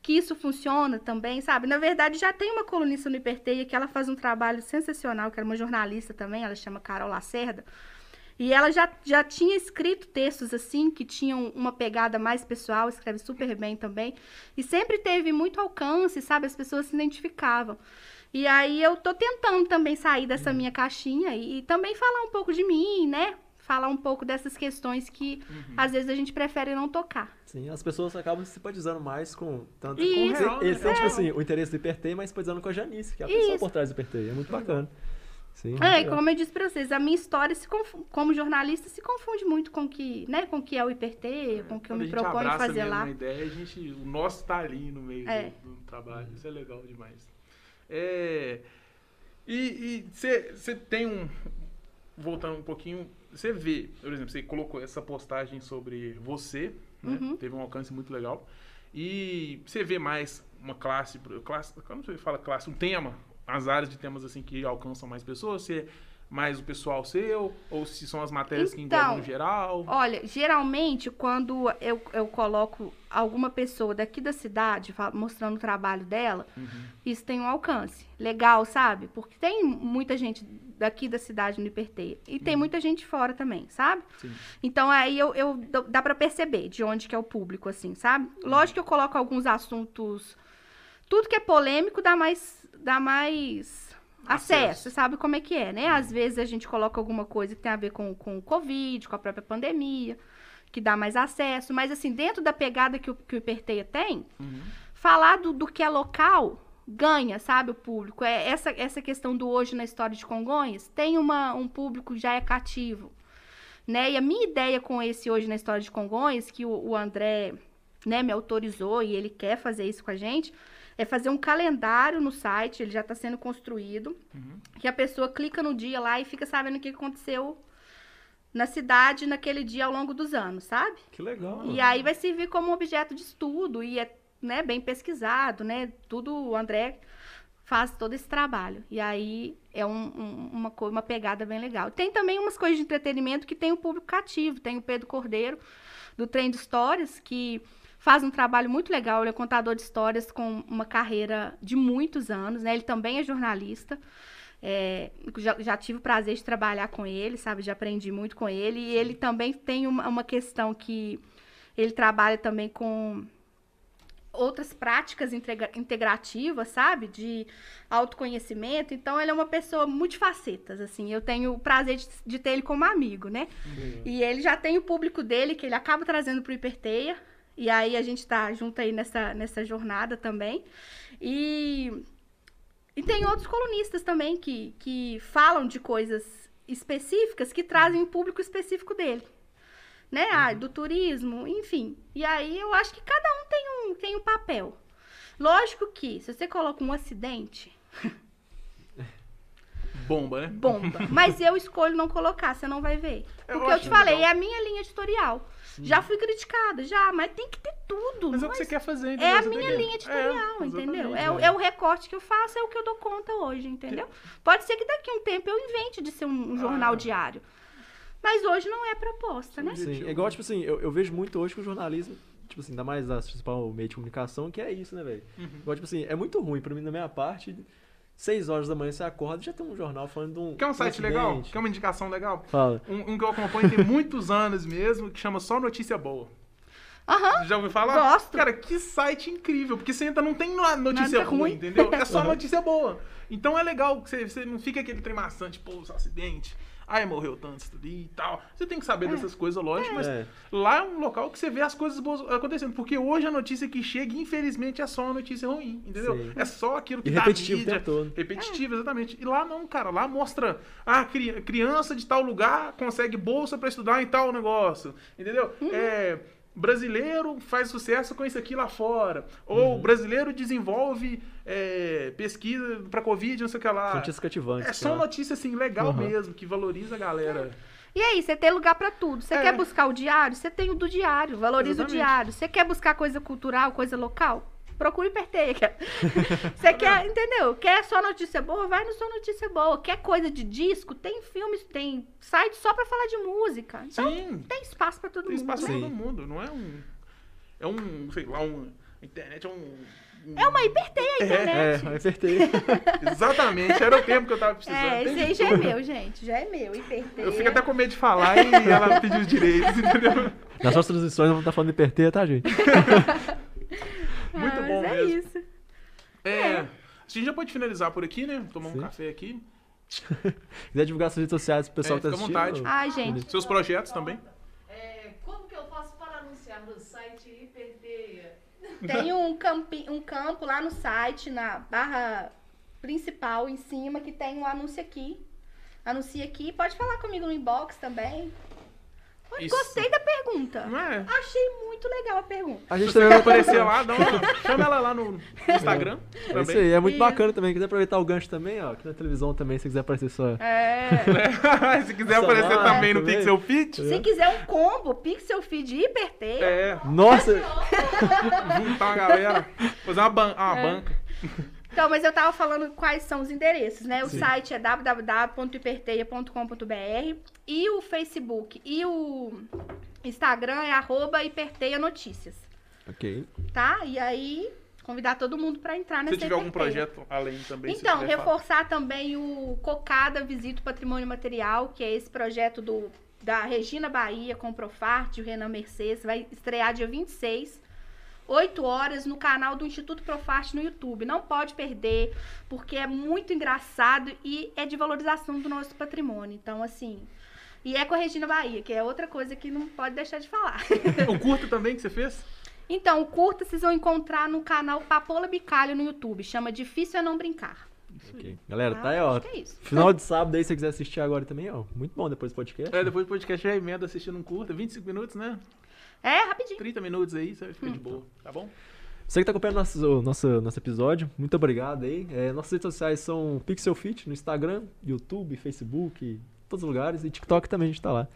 Speaker 3: Que isso funciona também, sabe? Na verdade, já tem uma colunista no Hiperteia que ela faz um trabalho sensacional, que era uma jornalista também, ela chama Carol Lacerda. E ela já, já tinha escrito textos assim, que tinham uma pegada mais pessoal, escreve super bem também. E sempre teve muito alcance, sabe? As pessoas se identificavam. E aí eu tô tentando também sair dessa minha caixinha e, e também falar um pouco de mim, né? Falar um pouco dessas questões que às vezes a gente prefere não tocar.
Speaker 1: Sim, as pessoas acabam se simpatizando mais com tanto
Speaker 3: Isso.
Speaker 1: com
Speaker 2: Com real,
Speaker 1: eles
Speaker 2: né?
Speaker 1: têm, tipo
Speaker 2: É.
Speaker 1: assim, o interesse do Hipertei, mas simpatizando com a Janice, que é a pessoa
Speaker 3: Isso.
Speaker 1: por trás do Hipertei. É muito bacana. Sim,
Speaker 3: É, e
Speaker 1: legal.
Speaker 3: como eu disse pra vocês, a minha história se confu- como jornalista se confunde muito com o que, né, com o que é o hiperteio, com o que eu me proponho fazer
Speaker 2: mesmo
Speaker 3: lá.
Speaker 2: a ideia, a gente, o nosso tá ali no meio
Speaker 3: É.
Speaker 2: do, do trabalho. Isso é legal demais. É, e você tem um. Voltando um pouquinho, você vê, por exemplo, você colocou essa postagem sobre você, né?
Speaker 3: Uhum.
Speaker 2: Teve um alcance muito legal. E você vê mais uma classe, classe, como você fala classe, um tema, as áreas de temas assim que alcançam mais pessoas, é mais o pessoal seu, ou se são as matérias que
Speaker 3: Então,
Speaker 2: englobam no geral.
Speaker 3: Olha, geralmente quando eu, eu coloco alguma pessoa daqui da cidade mostrando o trabalho dela,
Speaker 2: Uhum.
Speaker 3: isso tem um alcance legal, sabe? Porque tem muita gente daqui da cidade no Hiperteia. E tem muita gente fora também, sabe?
Speaker 2: Sim.
Speaker 3: Então aí eu, eu dá pra perceber de onde que é o público, assim, sabe? Lógico que eu coloco alguns assuntos. Tudo que é polêmico dá mais. dá mais acesso,
Speaker 2: Acesso.
Speaker 3: sabe como é que é, né? Às vezes a gente coloca alguma coisa que tem a ver com, com o Covid, com a própria pandemia, que dá mais acesso. Mas assim, dentro da pegada que o, que o Hiperteia tem,
Speaker 2: Uhum.
Speaker 3: falar do, do que é local ganha, sabe, o público. É essa, essa questão do hoje na história de Congonhas tem uma, um público que já é cativo. Né? E a minha ideia com esse hoje na história de Congonhas, que o, o André né, me autorizou e ele quer fazer isso com a gente, é fazer um calendário no site, ele já está sendo construído,
Speaker 2: Uhum.
Speaker 3: que a pessoa clica no dia lá e fica sabendo o que aconteceu na cidade naquele dia ao longo dos anos, sabe?
Speaker 1: Que legal.
Speaker 3: E aí vai servir como objeto de estudo e é né, bem pesquisado, né? Tudo o André faz todo esse trabalho. E aí é um- um- uma, uma pegada bem legal. Tem também umas coisas de entretenimento que tem o público cativo. Tem o Pedro Cordeiro, do Trem de Histórias, que faz um trabalho muito legal. Ele é contador de histórias com uma carreira de muitos anos, né? Ele também é jornalista. É, já, já tive o prazer de trabalhar com ele, sabe? Já aprendi muito com ele. E ele também tem uma, uma questão que ele trabalha também com outras práticas integra- integrativas, sabe? De autoconhecimento. Então, ele é uma pessoa multifacetas, assim. Eu tenho o prazer de, de ter ele como amigo, né? E ele já tem o público dele, que ele acaba trazendo pro Hiperteia. E aí, a gente tá junto aí nessa, nessa jornada também. E, e tem outros colunistas também que, que falam de coisas específicas que trazem o público específico dele né? Ah, do turismo, enfim. E aí eu acho que cada um tem um, tem um papel. Lógico que, se você coloca um acidente,
Speaker 2: Bomba, né?
Speaker 3: bomba. Mas eu escolho não colocar, você não vai ver.
Speaker 2: Eu
Speaker 3: Porque eu, te falei,
Speaker 2: legal.
Speaker 3: é a minha linha editorial. Já fui criticada, já, mas tem que ter tudo.
Speaker 2: Mas é o que
Speaker 3: mas
Speaker 2: você quer fazer,
Speaker 3: é
Speaker 2: entendeu?
Speaker 3: a
Speaker 2: Você
Speaker 3: minha linha editorial,
Speaker 2: É,
Speaker 3: entendeu? É, o- é o recorte que eu faço, é o que eu dou conta hoje, entendeu? Pode ser que daqui a um tempo eu invente de ser um, um jornal
Speaker 2: Ah.
Speaker 3: diário. Mas hoje não é a proposta, né?
Speaker 1: Sim, é igual, tipo assim, eu, eu vejo muito hoje que o jornalismo, tipo assim, ainda mais a principal meio de comunicação, que é isso, né, velho?
Speaker 2: Uhum.
Speaker 1: Igual, tipo assim, é muito ruim pra mim, na minha parte, seis horas da manhã você acorda e já tem um jornal falando de um.
Speaker 2: Quer um site
Speaker 1: acidente.
Speaker 2: legal? Quer uma indicação legal?
Speaker 1: Fala.
Speaker 2: Um, um que eu acompanho tem muitos anos mesmo, que chama Só Notícia Boa.
Speaker 3: Aham.
Speaker 2: Já ouviu falar?
Speaker 3: Gosto.
Speaker 2: Cara, que site incrível, porque você entra, não tem no- notícia
Speaker 3: Nada
Speaker 2: ruim,
Speaker 3: ruim.
Speaker 2: entendeu? É só
Speaker 1: Aham.
Speaker 2: notícia boa. Então é legal que você, você não fica aquele trem maçante, pô, esse acidente. Ai, morreu tanto ali e tal. Você tem que saber dessas coisas, lógico, mas
Speaker 1: É.
Speaker 2: lá é um local que você vê as coisas boas acontecendo. Porque hoje a notícia que chega, infelizmente, é só uma notícia ruim, entendeu?
Speaker 1: Sim.
Speaker 2: É só aquilo que
Speaker 1: E
Speaker 2: dá
Speaker 1: repetitivo o
Speaker 2: mídia.
Speaker 1: todo.
Speaker 2: Repetitivo, exatamente. E lá não, cara. Lá mostra. Ah, cri- criança de tal lugar consegue bolsa pra estudar em tal negócio. Entendeu? É. Brasileiro faz sucesso com isso aqui lá fora. Ou brasileiro desenvolve é, pesquisa pra Covid, não sei o que lá.
Speaker 1: Notícias cativantes.
Speaker 2: É só
Speaker 1: lá.
Speaker 2: notícia assim, legal
Speaker 1: Uhum.
Speaker 2: mesmo, que valoriza a galera.
Speaker 3: E aí, você tem lugar pra tudo. Você
Speaker 2: É.
Speaker 3: quer buscar o diário? Você tem o do diário. Valoriza
Speaker 2: Exatamente.
Speaker 3: o diário. Você quer buscar coisa cultural, coisa local? Procure Hiperteia. Você quer, entendeu? Quer só notícia boa? Vai no só notícia boa. Quer coisa de disco? Tem filmes, tem site só pra falar de música. Então,
Speaker 2: Sim,
Speaker 3: tem espaço pra todo
Speaker 2: tem
Speaker 3: mundo.
Speaker 2: espaço pra
Speaker 3: né?
Speaker 2: todo mundo. Não é um. É um, sei lá, um. A internet é um. um-
Speaker 3: É uma Hiperteia a
Speaker 2: É,
Speaker 3: internet.
Speaker 1: É, eu acertei.
Speaker 2: Exatamente, era o tempo que eu tava precisando.
Speaker 3: É,
Speaker 2: Tem
Speaker 3: esse aí já é meu, gente. Já é meu. Hiperteia.
Speaker 2: Eu fico até com medo de falar e ela pedir os direitos, entendeu?
Speaker 1: Nas nossas transmissões vamos estar falando de hiperteia, tá, gente?
Speaker 2: Muito
Speaker 3: Ah,
Speaker 2: bom
Speaker 3: mas é
Speaker 2: mesmo.
Speaker 3: isso.
Speaker 2: É. A gente já pode finalizar por aqui, né? Tomar um
Speaker 1: Sim.
Speaker 2: café aqui.
Speaker 1: quiser divulgar suas redes sociais pro pessoal
Speaker 2: É,
Speaker 1: que tá
Speaker 2: fica à
Speaker 1: assistindo.
Speaker 2: vontade.
Speaker 3: Ai, gente.
Speaker 2: Seus projetos também.
Speaker 4: É, como que eu faço para anunciar no site Hiperteia?
Speaker 3: Tem um, campi, um campo lá no site, na barra principal em cima, que tem um anúncio aqui. Anuncia aqui. Pode falar comigo no inbox também.
Speaker 2: Isso.
Speaker 3: Gostei da pergunta.
Speaker 2: Não é?
Speaker 3: Achei muito legal a pergunta.
Speaker 1: A gente também vai
Speaker 2: aparecer lá, dá uma... chama ela lá no Instagram.
Speaker 1: É isso aí, é muito
Speaker 3: Isso.
Speaker 1: bacana também. Quiser aproveitar o gancho também, ó. Aqui na televisão também, se quiser aparecer sua.
Speaker 3: É.
Speaker 2: Se quiser aparecer
Speaker 1: lá
Speaker 2: também no
Speaker 1: também.
Speaker 2: Pixel Fit,
Speaker 3: Se quiser um combo, Pixel Feed Hiperteia.
Speaker 2: é,
Speaker 1: Nossa!
Speaker 2: juntar uma galera, fazer uma, ban uma
Speaker 3: É.
Speaker 2: banca.
Speaker 3: Então, mas eu tava falando quais são os endereços, né? O
Speaker 1: Sim.
Speaker 3: site é www.hiperteia.com.br e o Facebook e o Instagram é arroba hiperteia notícias,
Speaker 1: Ok.
Speaker 3: tá? E aí, convidar todo mundo pra entrar
Speaker 2: Se
Speaker 3: nessa
Speaker 2: tiver algum projeto além também. se
Speaker 3: Então,
Speaker 2: quiser falar.
Speaker 3: reforçar também o Cocada Visita o Patrimônio Material, que é esse projeto do, da Regina Bahia com o Profarte, o Renan Mercedes, vai estrear dia 26, 8 horas, no canal do Instituto Profarte no YouTube. Não pode perder, porque é muito engraçado e é de valorização do nosso patrimônio. Então, assim. E é com a Regina Bahia, que é outra coisa que não pode deixar de falar.
Speaker 2: O curto também que você fez?
Speaker 3: Então, o curta vocês vão encontrar no canal Papola Bicalho no YouTube. Chama Difícil é Não Brincar.
Speaker 1: Ok. Galera, tá aí,
Speaker 3: Ah,
Speaker 1: ó.
Speaker 3: acho que é isso.
Speaker 1: Final de sábado aí, se você quiser assistir agora também, ó. Muito bom depois do podcast.
Speaker 2: É, depois do podcast já emenda assistindo um curta, 25 minutos, né?
Speaker 3: É, rapidinho.
Speaker 2: 30 minutos aí, você fica de boa, tá bom?
Speaker 1: Você que tá acompanhando nosso, o nosso, nosso episódio, muito obrigado aí. É, nossas redes sociais são Pixel Fit no Instagram, YouTube, Facebook, todos os lugares. E TikTok também a gente tá lá.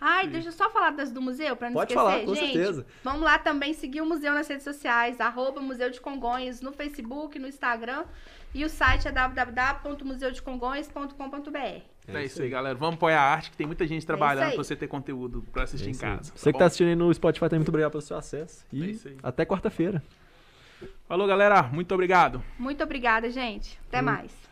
Speaker 3: Ai, deixa eu só falar das do museu, pra não
Speaker 1: Pode
Speaker 3: esquecer,
Speaker 1: falar, com
Speaker 3: gente.
Speaker 1: certeza.
Speaker 3: Vamos lá também seguir o museu nas redes sociais, arroba Museu de Congonhas, no Facebook, no Instagram. E o site é www.museudecongonhas.com.br.
Speaker 2: É, isso aí, galera. Vamos apoiar a arte, que tem muita gente trabalhando
Speaker 3: aí.
Speaker 2: pra você ter conteúdo pra assistir
Speaker 1: É
Speaker 2: em casa.
Speaker 1: Você que tá assistindo aí no Spotify também, muito obrigado pelo seu acesso.
Speaker 2: É
Speaker 1: E
Speaker 2: isso aí.
Speaker 1: até quarta-feira.
Speaker 2: Falou, galera. Muito obrigado.
Speaker 3: Muito obrigada, gente. Até mais.